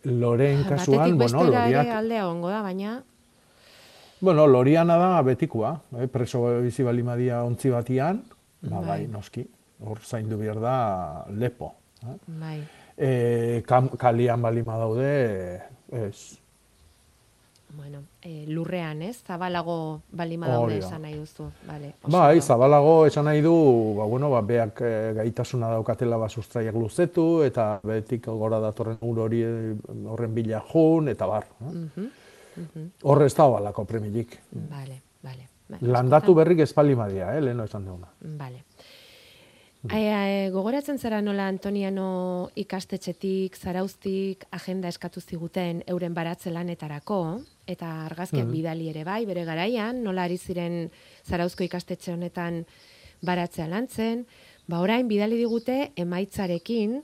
Loren kasuan, bueno, loriak... Batetik aldea ongo da, baina... Bueno, loriana da betikoa, eh? preso bizi bali madia ontzi batian, ba, bai. bai, noski, hor zaindu behar da lepo. Eh? Bai e, kalian balima daude, ez. Bueno, e, lurrean, ez? Zabalago balima daude esan nahi duzu. Vale, bai, zabalago esan nahi du, ba, bueno, ba, beak e, gaitasuna daukatela ba, sustraiak luzetu, eta betik gora datorren ur hori horren bila jun, eta bar. Uh Horre ez da balako premilik. Vale, vale. Landatu berrik ez palimadia, eh, leheno esan duguna. Vale. E, gogoratzen zara nola Antoniano ikastetxetik, zarauztik, agenda eskatu ziguten euren baratze lanetarako, eta argazkiak mm bidali ere bai, bere garaian, nola ari ziren zarauzko ikastetxe honetan baratzea lantzen, ba orain bidali digute emaitzarekin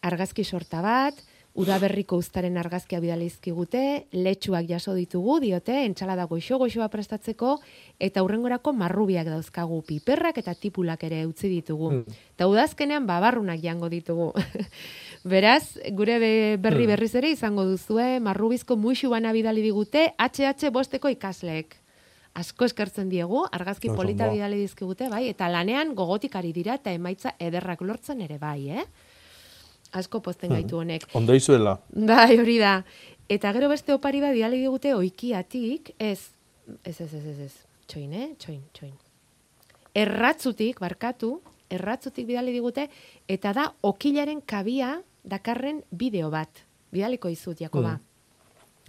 argazki sorta bat, udaberriko ustaren argazkia bidalizkigute, letxuak jaso ditugu, diote, entxalada goixo goixoa prestatzeko, eta hurrengorako marrubiak dauzkagu piperrak eta tipulak ere utzi ditugu. Mm. Eta udazkenean babarrunak jango ditugu. Beraz, gure berri hmm. berriz ere izango duzue, marrubizko muixu bana bidali digute, HH bosteko ikasleek. Asko eskertzen diegu, argazki polita bidali dizkigute, bai, eta lanean gogotikari dira eta emaitza ederrak lortzen ere bai, eh? Asko pozten hmm. gaitu honek. Ondo izuela. Bai, hori da. Eta gero beste opari bat diali digute oikiatik, ez, ez, ez, ez, ez, ez, txoin, eh? Txoin, txoin. Erratzutik, barkatu, erratzutik bidali digute, eta da okilaren kabia dakarren bideo bat. Bidaliko izut, Jakoba.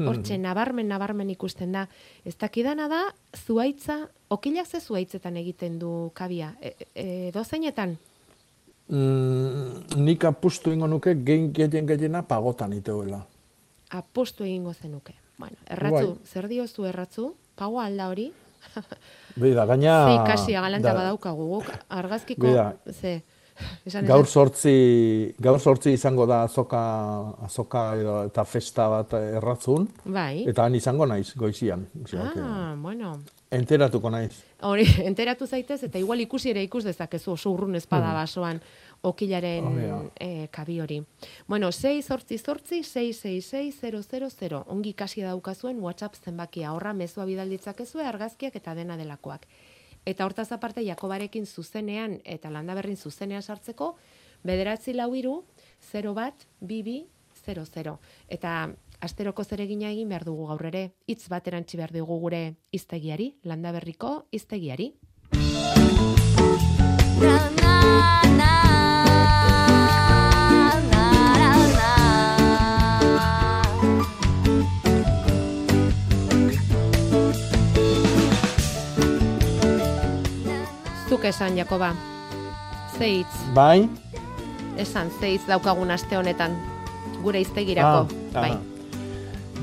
Hortxe, nabarmen, nabarmen ikusten da. Ez dakidana da, zuaitza, okilak ze zuaitzetan egiten du kabia? E, e, dozeinetan? Mm, nik apustu ingo nuke gein gehien gehiena pagotan iteuela. Apostu egingo zenuke. Bueno, erratzu, Bai. zer diozu erratzu? Pagoa alda hori? Beida, gaina... Ze ikasia galanta da- badaukagu, guk argazkiko, Bida. ze, esan Gaur sortzi, gaur sortzi izango da azoka, azoka edo, eta festa bat erratzun. Bai. Eta han izango naiz, goizian. Ah, bueno. Enteratuko naiz. Hori, enteratu zaitez, eta igual ikusi ere ikus dezakezu oso urrun espada Mhm. basoan okilaren eh, kabi hori. Bueno, 6 sortzi sortzi 666 Ongi ikasi daukazuen WhatsApp zenbakia. Horra mezua bidalditzakezue argazkiak eta dena delakoak. Eta hortaz aparte Jakobarekin zuzenean eta landaberrin zuzenean sartzeko bederatzi lau iru 0 bat bibi 00. Eta asteroko zeregina egin behar dugu gaur ere, hitz bat erantzi behar dugu gure iztegiari, landaberriko iztegiari. Zuk esan, Jakoba. Ze hitz, Bai? esan, ze hitz daukagun aste honetan, gure iztegirako. Ah, bai.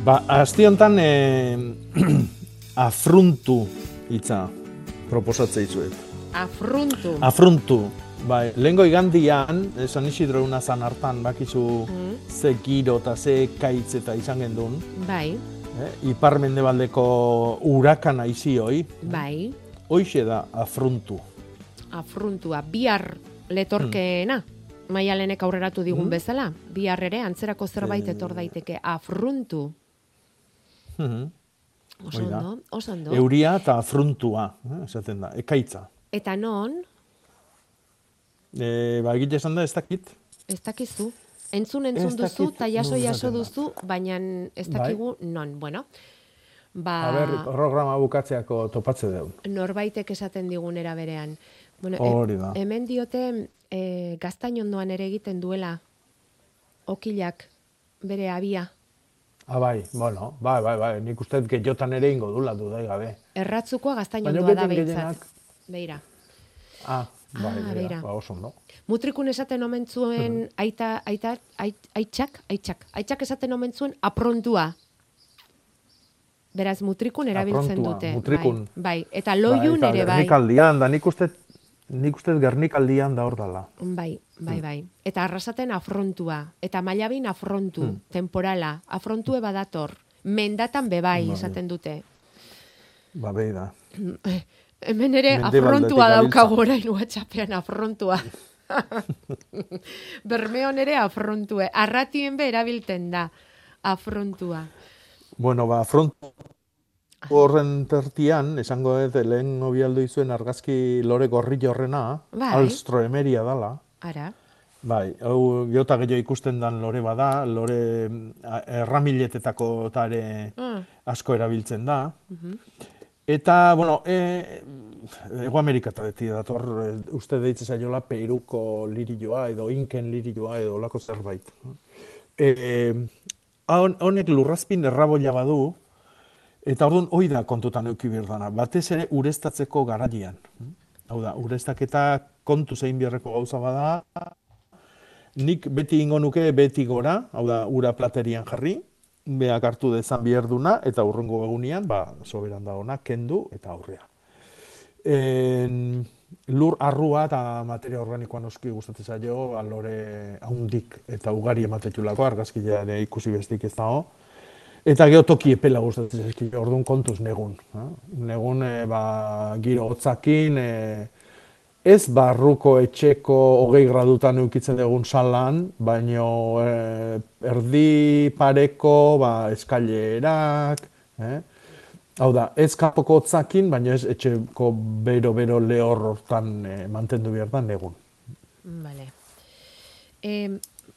Ba, aste honetan eh, afruntu hitza proposatze dizuet. Afruntu. Afruntu. Bai, lehengo igandian, San Isidro una zan hartan, bakizu Mm. ze giro eta ze kaitz eta izan gendun. Bai, Eh? Ipar mendebaldeko urakana izi hoi. bai, Hoixe da afruntu. afruntua, bihar letorkeena. Maialenek aurreratu digun Mm. bezala, bihar ere antzerako zerbait Eh. etor daiteke afruntu. Mhm. Oso Hoi da. ondo, oso ondo. Euria eta afruntua, eh, esaten da, ekaitza. Eta non, E, ba, egite esan da, ez dakit. ez dakizu. Entzun entzun Ez duzu, dakit eta jaso non jaso duzu, baina ez Bai. dakigu non. Bueno, ba, A ber, programa bukatzeako topatze dugu. norbaitek esaten digunera berean. Bueno, Hori da. hemen diote e, gaztain ondoan ere egiten duela okilak bere abia. Ah, bai, bueno, bai, bai, bai, nik uste gehiotan ere ingo dula dudai gabe. Erratzukoa gaztain Baina ondoa da behintzat. Beira. Ah, bai, Ah, beira, ba, oso ondo. Mutrikun esaten omen zuen aita, aita, ait- aitxak, aitxak. Aitxak esaten omen zuen aprontua. Beraz, mutrikun erabiltzen Aprontua, dute. mutrikun. Bai, bai. Eta loiun Bai, eta ere bai. Gernikaldian, da nik uste, nik uste gernikaldian da hor dala. Bai, bai, Hmm. bai. Eta arrasaten afrontua. Eta mailabin afrontu, Hmm. temporala. Afrontue badator. Mendatan bebai, Bai. esaten dute. Ba, behi da. Hemen ere afrontua daukagu orain WhatsAppean afrontua. Bermeon ere afrontue. Arratien be erabilten da afrontua. Bueno, ba, front horren tertian, esango dut, lehen obialdu izuen argazki lore gorri jorrena, Bai. alstroemeria dala. Ara. Bai, hau geota gehiago ikusten dan lore bada, lore mm, erramiletetako eta ere Ah. asko erabiltzen da. Mhm. Eta, bueno, e, Ego Amerikata beti dator, e, uste deitze zaiola Peruko lirilloa edo Inken lirilloa edo olako zerbait. E, hon- honek lurrazpin erraboila badu, eta orduan hoi da kontutan euki dana, batez ere ureztatzeko garaian. Hau da, ureztaketa kontu zein biharreko gauza bada, nik beti ingo nuke beti gora, hau da, ura platerian jarri, beak hartu dezan biherduna, eta urrengo egunean, ba, soberan da ona, kendu eta aurrea. En, lur arrua eta materia organikoa noski gustatzen zaio, alore haundik eta ugari ematetulako, argazkila ere ikusi bestik ez dago. Eta gero toki epela gustatzen zaizkio, orduan kontuz negun. eh? Negun e, ba, giro hotzakin, e, ez barruko etxeko hogei gradutan eukitzen dugun salan, baino e, erdi pareko ba, eskailerak, eh? Hau da, ez kapoko hotzakin, baina ez etxeko bero-bero lehor hortan e, mantendu behar da negun. Vale. E,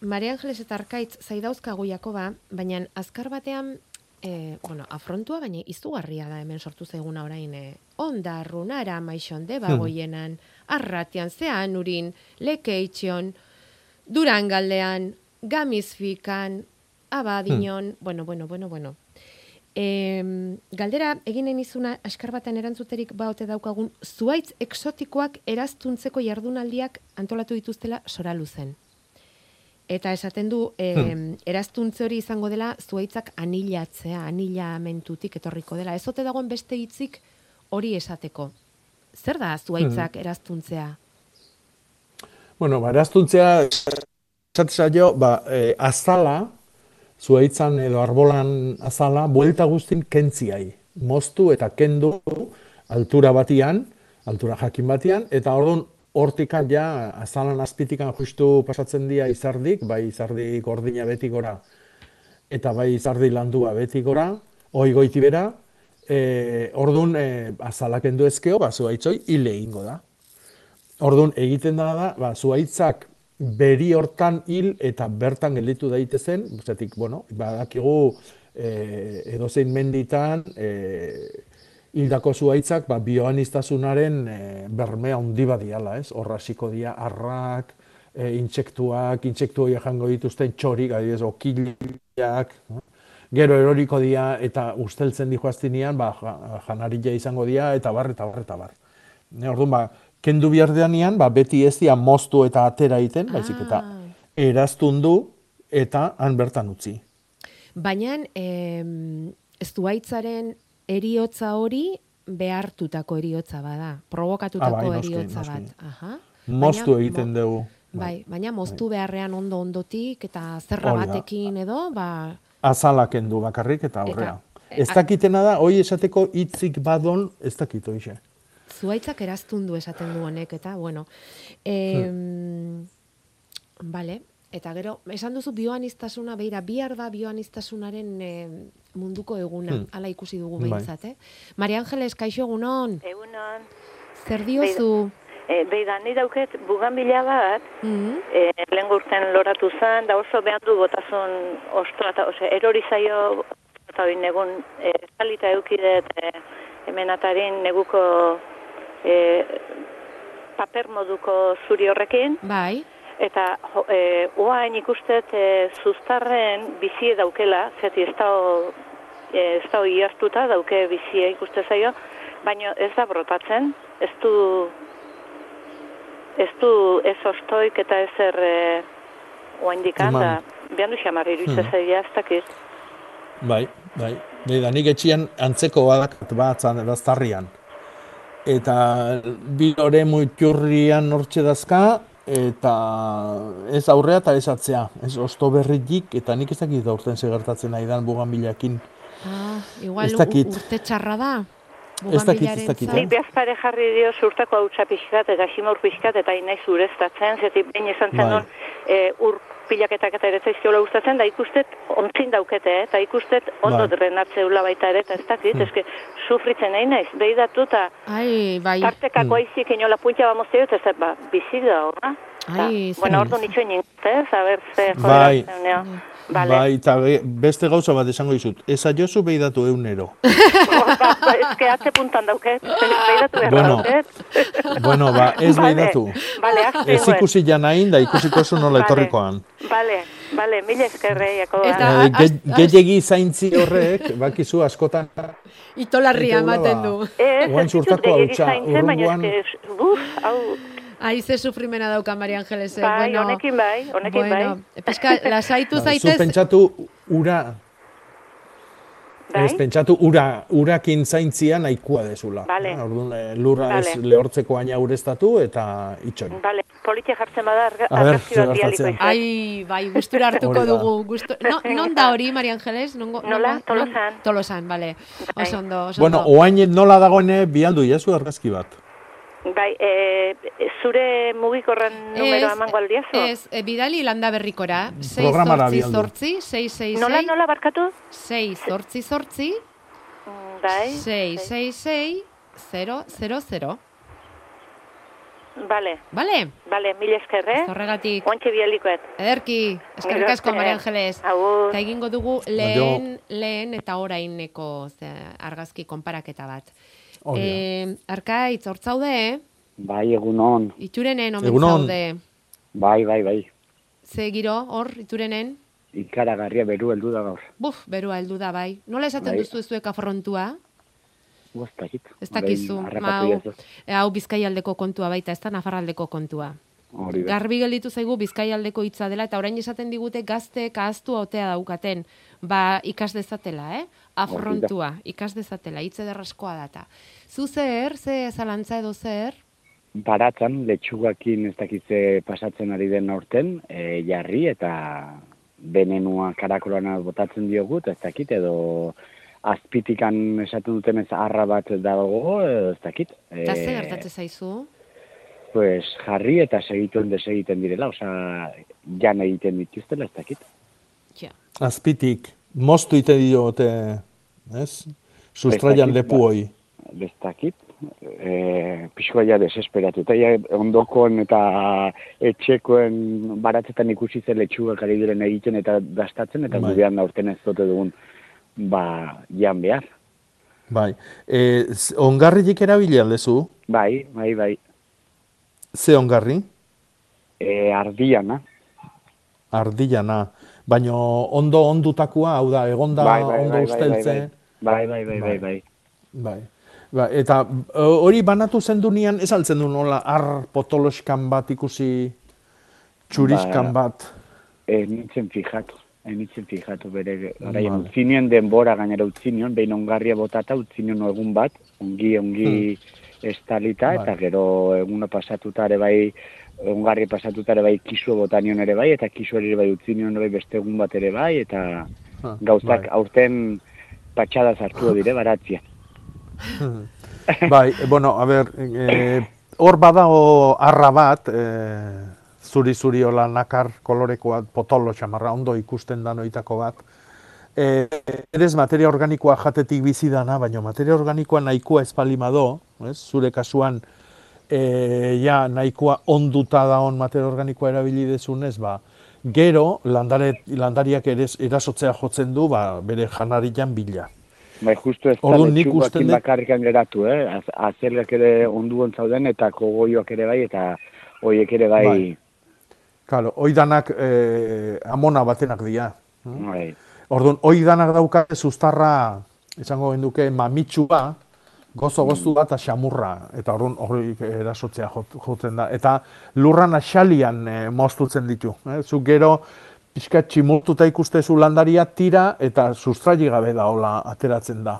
Maria Angeles eta Arkaitz zaidauzkagu Jakoba, baina azkar batean e, bueno, afrontua, baina izugarria da hemen sortu zaiguna orain, e, onda, runara, maixonde, bagoienan, arratian, zean urin, lekeitxion, durangaldean, gamizfikan, aba, dinon, bueno, bueno, bueno, bueno. E, galdera, egin nahi nizuna, askar baten erantzuterik baote daukagun, zuaitz eksotikoak eraztuntzeko jardunaldiak antolatu dituztela sora luzen. Eta esaten du, e, eraztuntze hori izango dela zuaitzak anilatzea, anilamentutik etorriko dela. Ez ote dagoen beste hitzik hori esateko. Zer da zuaitzak eraztuntzea? Bueno, ba, eraztuntzea, esate zaio, ba, e, azala, zuaitzan edo arbolan azala, buelta guztin kentziai. Moztu eta kendu altura batian, altura jakin batian, eta orduan hortikan ja, azalan azpitikan justu pasatzen dira izardik, bai izardi gordina beti gora, eta bai izardi landua beti gora, hoi goiti bera, e, orduan e, azalak endu ezkeo, ba, zuaitzoi hile ingo da. Orduan egiten da da, ba, zuaitzak beri hortan hil eta bertan gelditu daitezen, zetik, bueno, badakigu e, edozein menditan, e, hildako zuaitzak ba, bioaniztasunaren e, bermea handi badiala, ez? Horra hasiko dira arrak, e, intsektuak, intsektu horiek jango dituzten txorik, adibidez, okilak, no? gero eroriko dira eta usteltzen di joaztinean, ba, janarilla izango dira, eta bar, eta bar, eta bar. Ne, orduan, ba, kendu bihardeanian, ba, beti ez dira moztu eta atera egiten, baizik eta Ah. eraztundu eta han bertan utzi. Baina, em, zuaitzaren eriotza hori behartutako eriotza bada, provokatutako Ah, bai, noski, eriotza noski. bat. Aha. Moztu egiten dugu. Bai, baina moztu beharrean ondo ondotik eta zerra Hori da. batekin edo, ba, azalak kendu bakarrik eta aurrea. e, Ez dakitena da, hoi esateko hitzik badon, ez dakit hoize. zuaitzak eraztundu esaten du honek, eta, bueno. E, Bale, eta gero, esan duzu bioaniztasuna, beira, bihar da bioanistasunaren eh, munduko eguna, Hmm. hala ikusi dugu Bai. behintzat, eh? Maria Angeles, kaixo egunon, Egunon. zer diozu? E, Beida, ni dauket buganbila bat, Mhm. e, lehen urten loratu zen, da oso behar du botazun ostoa, eta ose, erori zaio, eta hori negun, e, salita eukidet, e, hemen atarin neguko e, paper moduko zuri horrekin, Bai, eta jo, e, oain ikustet e, zuztarren bizie daukela, zeti ez da e, ez da iaztuta dauke bizie ikuste zaio, baina ez da brotatzen, ez du ez du ez ostoik eta ez er e, oaindikan, da, behan du xamar iruitze Mhm. zaila, ez dakit. Bai, bai. Da nik etxian antzeko badak batzan eraztarrian. Eta bi ore muiturrian hortxe dazka, eta ez aurrea eta ez atzea. Ez osto berritik, eta nik ez dakit aurten segertatzen nahi dan buganbilakin. ah, igual urte txarra da, Ez dakit, ez dakit, buganbilarentzat. Nik behazpare jarri dio zurtako hautsa pixkat eta ximaur pixkat eta inaiz ureztatzen, zetik behin esan zen Bai. e, ur pilaketak eta ere zaizkiola gustatzen, da ikustet ontzin daukete, eh, eta ikustet ondo Bai. drenatzeula baita ere, eta ez dakit, Hmm. eske sufritzen nahi naiz, behidatu eta Ai, bai, tartekako Hmm. aizik inola puntxa bamozteo, eta ez ba, bizi da, horra. ai, Bueno, ordu nitxo inintez, a ber, ze Bai. Vale. Bai, eta be- beste gauza bat esango dizut. Ez aiozu behidatu eunero. ba, ba, ez que atze puntan dauket, behidatu behar Bueno, dauket. Bueno, ba, ez Vale, behidatu. Vale, azte Ez ikusi janain, da ikusiko zu nola Vale. etorrikoan. Vale, vale, mila eskerre, Jakoba. Eta- Eh, ge- Gehiegi zaintzi horrek, bakizu askotan, itolarria ematen ba. du. Ez, Oain ez ditut hautsa, zaintzen, baina hurrengoan- eske, buf, hau, Ai, ze sufrimena dauka Maria Angeles. eh, bai, bueno, honekin bai, honekin bueno, bai. Peska, lasaitu Ba, zu zaitez, pentsatu ura, Bai? ez pentsatu ura, urakin zaintzia nahikoa dezula. Vale. Eh, Orduan, eh, lurra ez Vale. lehortzeko aina ureztatu eta itxoin. Bale, politia jartzen bada argazki bat bialiko izan. Ai, bai, gustura hartuko dugu. Gustu... No, non da hori, Maria Angeles? Nongo, Nola? nongo- Tolosan. Tolosan, bale. Bai. Oso ondo, oso Bueno, oain nola dagoene bialdu jazu argazki bat. Bai, e, zure mugikorran numero Ez, emango aldiazu? Ez, e, bidali landa berrikora. 6 Programara zortzi bialdu. zortzi, 6 6 Nola, nola barkatu? 6 zortzi zortzi, Mm, Bai. 6 6 6 0 0 0. Bale, Bale, bale, mila eskerre. horregatik. Oantxe bialikoet. Ederki, eskerrik asko. Maria Angeles. Agur. Eta egingo dugu lehen, lehen eta oraineko ze, argazki konparaketa bat. Da. Eh, Arkaitz, hortzaude, Bai, egunon. iturenen omen zaude. Bai, bai, bai. Ze giro, hor, iturenen? ikaragarria beru heldu da gaur. Buf, berua heldu da bai. Nola esaten Bai. duzu zuek afrontua? Ez dakit. Ez dakizu. Harrapatu hau, bizkaialdeko kontua baita, ez da nafarraldeko kontua. Hori da. Garbi gelditu zaigu bizkaialdeko hitza dela eta orain esaten digute gazteek ahaztu otea daukaten. Ba, ikas dezatela, eh? Afrontua, ikas dezatela, hitz ederraskoa data. Zu zer, ze zalantza edo zer? Baratzan, letxugakin ez dakitze pasatzen ari den aurten, e, jarri eta benenua karakolana botatzen diogu, ez dakit, edo azpitikan esatu duten ez arra bat dago, ez dakit. Eta ze E, gertatzen zaizu? Pues jarri eta segituen desegiten direla, osea, jan egiten dituztela, ez dakit. Ja. Azpitik, moztu ite diote, ez? Sustraian Ez dakit, lepu ba. hoi. E, pixkoa ja desesperatuta, ja ondokon eta etxekoen baratzetan ikusi zen letxugak ari diren egiten eta dastatzen, eta Bai. gurean aurten ez dute dugun, ba, jan behar. Bai. E, ongarrilik erabili aldezu? Bai, bai, bai, Ze ongarri? e, ardiana. Ardilana. Baino ondo ondutakoa, hau da, egonda Bai, bai, ondo bai, bai, usteltze. bai, bai, bai, bai, bai. Bai. Ba, eta e, hori banatu zendunean, ez altzen du nola ar potoloskan bat ikusi txuriskan Ba, bat. Ez nintzen fijatu, ez nintzen fijatu bere, orain Vale. utzi denbora gainera utzi behin ongarria botata utzi nion egun bat, ongi, ongi estalita, Bai. eta gero eguna pasatuta ere bai, ongarri pasatuta ere bai kisu bota nion ere bai, eta kisu ere bai utzi nion bai beste egun bat ere bai, eta Ah, gauzak bai. aurten patxada sartu dire baratzia. bai, bueno, a ber, e, hor badago arra bat, e, zuri-zuri hola nakar kolorekoa, potolo xamarra, ondo ikusten da noitako bat. E, berez materia organikoa jatetik bizi dana, baina materia organikoa nahikoa espalima ez? zure kasuan e, ja nahikoa onduta da on materia organikoa erabili dezunez, ba, gero landare, landariak ere erasotzea jotzen du ba, bere janarian bila. Bai, justu ez da letxugakin dut- bakarrikan geratu, eh? Az- ere onduan zauden, eta kogoioak ere bai, eta hoiek ere bai, Bai. Claro, oidanak eh, amona batenak dira. bai. Orduan, oidanak daukate sustarra, esango genduke, mamitsua, gozo goztu bat eta xamurra, eta orduan hori erasotzea jot- jotzen da. Eta lurran axalian eh, moztutzen ditu. Eh? Zuk gero, pixka tximurtuta ikustezu landaria tira eta sustraili gabe da hola ateratzen da.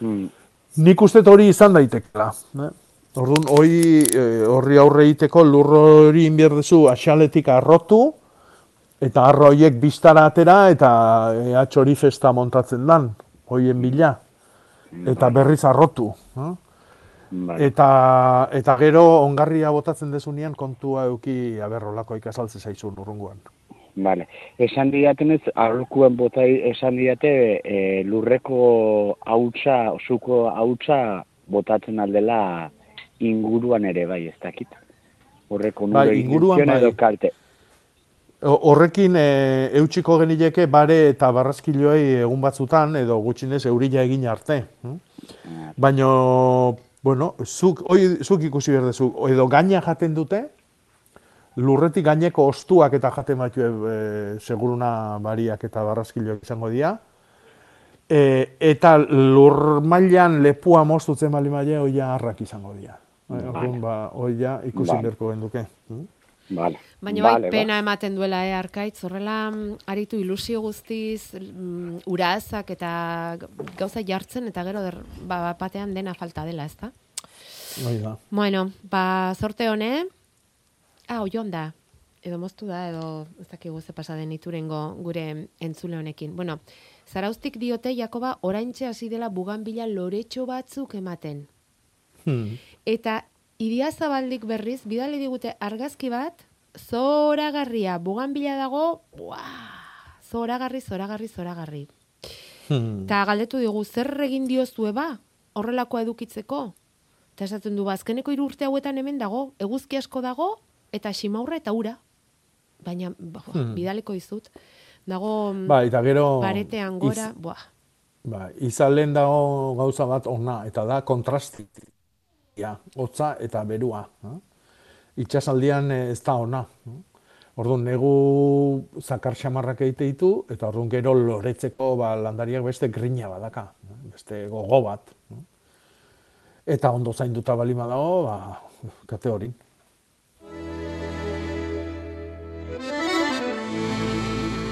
Hmm. Nik uste hori izan daitekela. Eh? Orduan, hori eh, horri aurre egiteko lur hori inbierdezu axaletik arrotu, eta arro horiek biztara atera, eta ea hori festa montatzen dan, hoien bila. Eta berriz arrotu. eh? Bai. Eta, eta gero ongarria botatzen dezunean kontua euki aberrolako ikasaltze zaizu urrunguan. Vale. Esan diatenez, aholkuen botai esan diate e, lurreko hautsa, osuko hautsa botatzen aldela inguruan ere bai, ez dakit. Horreko Bai, nure inguruan intentzioa bai. edo kalte. Horrekin e, eutxiko genileke bare eta barrazkiloei egun batzutan edo gutxinez eurila egin arte. hm? Baino, bueno, zuk, oi, zuk ikusi behar duzu, edo gaina jaten dute, lurretik gaineko ostuak eta jaten batue e, seguruna bariak eta barrazkiloak izango dira. E, eta lur mailan lepua moztutzen bali maile, oia harrak izango dira. Vale. Orduan, ba, oia ikusi Vale. beharko genduke. Vale. Baina Vale, bai pena ematen duela, eh, arkaitz, horrela mm, aritu ilusio guztiz, mm, urazak eta gauza jartzen, eta gero der, ba, batean dena falta dela, ezta? Hori da. Bueno, ba, sorte hone, ah, oion da, edo moztu da, edo ez dakigu ze pasa den iturengo gure entzule honekin. Bueno, zaraustik diote, Jakoba, oraintxe hasi dela buganbila loretxo batzuk ematen. Hmm. Eta idia zabaldik berriz, bidali digute argazki bat, zoragarria, buganbila dago, buah, zoragarri, zoragarri, zoragarri. Hmm. Eta galdetu digu, zer egin diozue ba, horrelakoa edukitzeko? Eta esaten du, ba, azkeneko hiru urte hauetan hemen dago, eguzki asko dago, eta simaurra eta ura. Baina, ba, Hmm. bidaleko dizut. Dago Ba, eta gero... paretean gora, iz- buah. Ba, izalen dago gauza bat ona, eta da kontrastia, hotza eta berua. eh? Itxasaldian eh, ez da ona. eh? Orduan, negu zakar xamarrak egite ditu, eta orduan gero loretzeko ba, landariak beste grina badaka, beste gogo bat. Eta ondo zainduta balima dago, ba, kate hori.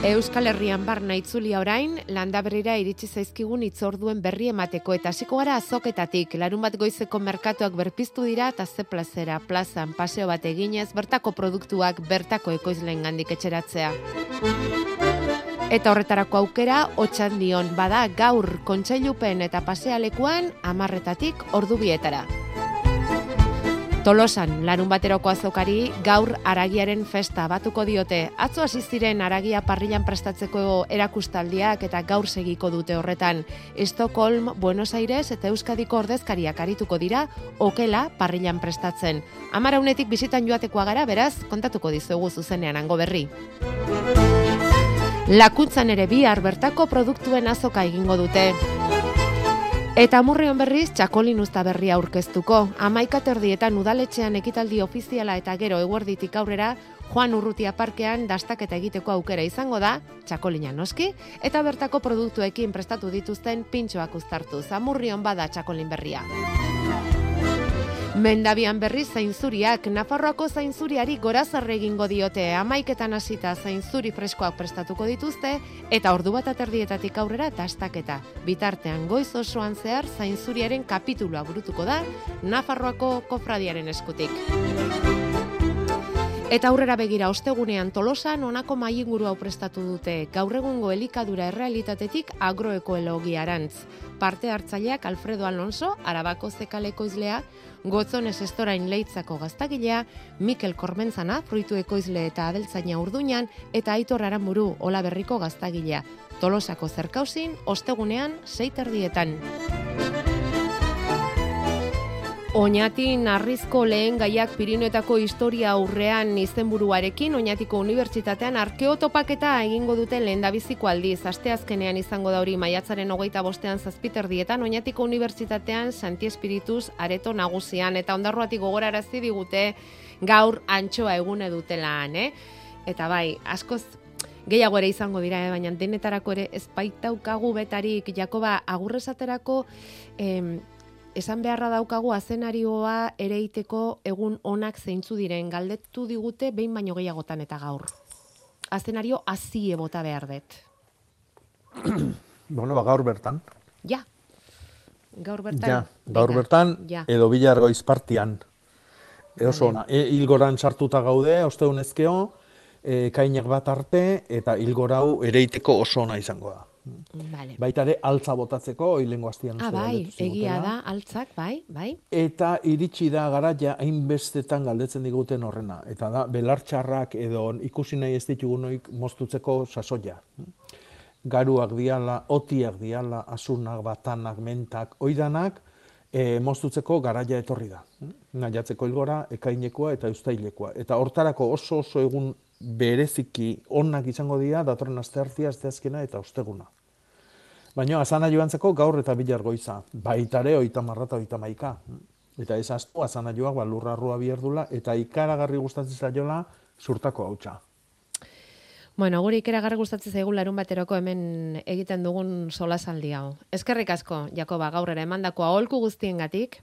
Euskal Herrian barna itzulia orain, landaberrira iritsi zaizkigun itzorduen berri emateko eta hasiko gara azoketatik. Larun bat goizeko merkatuak berpiztu dira eta ze plazera, plazan, paseo bat eginez, bertako produktuak bertako ekoizleen gandik etxeratzea. Eta horretarako aukera, otxan dion, bada gaur kontseilupen eta pasealekuan amarretatik ordubietara. Tolosan, larun bateroko azokari, gaur aragiaren festa batuko diote. Atzo hasi ziren aragia parrilan prestatzeko erakustaldiak eta gaur segiko dute horretan. Estokolm, Buenos Aires eta Euskadiko ordezkariak arituko dira, okela parrilan prestatzen. Amara unetik bizitan joatekoa gara, beraz, kontatuko dizugu zuzenean ango berri. Lakuntzan ere bihar bertako produktuen azoka egingo dute. Eta murrion berriz, txakolin usta berria aurkeztuko. Amaika terdietan udaletxean ekitaldi ofiziala eta gero eguerditik aurrera, Juan Urrutia parkean dastaketa egiteko aukera izango da, txakolina noski, eta bertako produktuekin prestatu dituzten pintxoak uztartu. Zamurrion bada txakolin berria. Mendabian berri zainzuriak, Nafarroako zainzuriari gorazarre egingo diote, amaiketan hasita zainzuri freskoak prestatuko dituzte, eta ordu bat aterdietatik aurrera tastaketa. Bitartean goiz osoan zehar zainzuriaren kapitulua burutuko da, Nafarroako kofradiaren eskutik. Eta aurrera begira ostegunean Tolosan honako mailinguru hau prestatu dute gaur egungo elikadura errealitatetik agroekoelogiarantz. Parte hartzaileak Alfredo Alonso, Arabako zekaleko izlea, Gotzones Estorain Leitzako gaztagilea, Mikel Kormentzana, fruitu ekoizle eta adeltzaina urduñan, eta Aitor Aramuru, Ola Berriko gaztagilea. Tolosako zerkausin, ostegunean, seiterdietan. Oñatin narrizko lehen gaiak Pirineetako historia aurrean izenburuarekin Oñatiko Unibertsitatean arkeotopaketa egingo duten lehendabiziko aldiz. Asteazkenean izango da hori maiatzaren hogeita bostean zazpiterdietan Oñatiko Unibertsitatean Santi Espirituz areto nagusian eta ondarroatik gogorarazi digute gaur antxoa egune dutelaan, eh? Eta bai, askoz gehiago ere izango dira, eh? baina denetarako ere ez baitaukagu betarik, Jakoba, agurrezaterako em, esan beharra daukagu azenarioa ereiteko egun onak zeintzu diren galdetu digute behin baino gehiagotan eta gaur. Azenario hazie bota behar dut. bueno, ba, gaur bertan. Ja. Gaur bertan. Ja, gaur bertan, Ja. edo bilar goiz partian. E oso ona, e, hilgoran sartuta gaude, osteunezkeo, e, kainak bat arte, eta hilgorau ereiteko oso ona izango da. Vale. Baita ere, altza botatzeko, hilengo astian. Ah, bai, egia da, altzak, bai, bai. Eta iritsi da garaia hainbestetan galdetzen diguten horrena. Eta da, belartxarrak edo ikusi nahi ez ditugunoik moztutzeko sasoia. Garuak diala, otiak diala, asunak, batanak, mentak, oidanak, e, moztutzeko garaia etorri da. Naiatzeko ilgora, ekainekoa eta ustailekoa. Eta hortarako oso oso egun bereziki onak izango dira, datorren asteartia, asteazkena eta osteguna. Baina azana joantzeko gaur eta bilar goiza. Baitare oita marra eta oita maika. Eta ez astu, azana joak ba, lurra arrua bierdula, eta ikaragarri gustatzen zaiola surtako hautsa. Bueno, gure ikeragarri gustatzen zaigun larun bateroko hemen egiten dugun solasaldi hau. Eskerrik asko, Jakoba, gaur ere emandako aholku guztiengatik.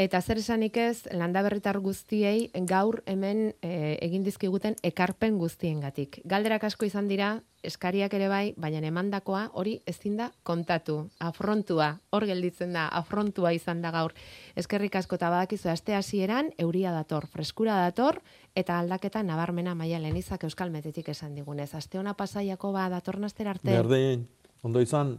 Eta zer esanik ez, landaberritar guztiei gaur hemen e, egin dizkiguten ekarpen guztiengatik. Galderak asko izan dira, eskariak ere bai, baina emandakoa hori ezin da kontatu. Afrontua, hor gelditzen da, afrontua izan da gaur. Eskerrik asko eta badakizu aste hasieran euria dator, freskura dator, eta aldaketa nabarmena maia lenizak euskal metetik esan digunez. Aste ona pasaiako ba datornazter arte. Berdin, ondo izan.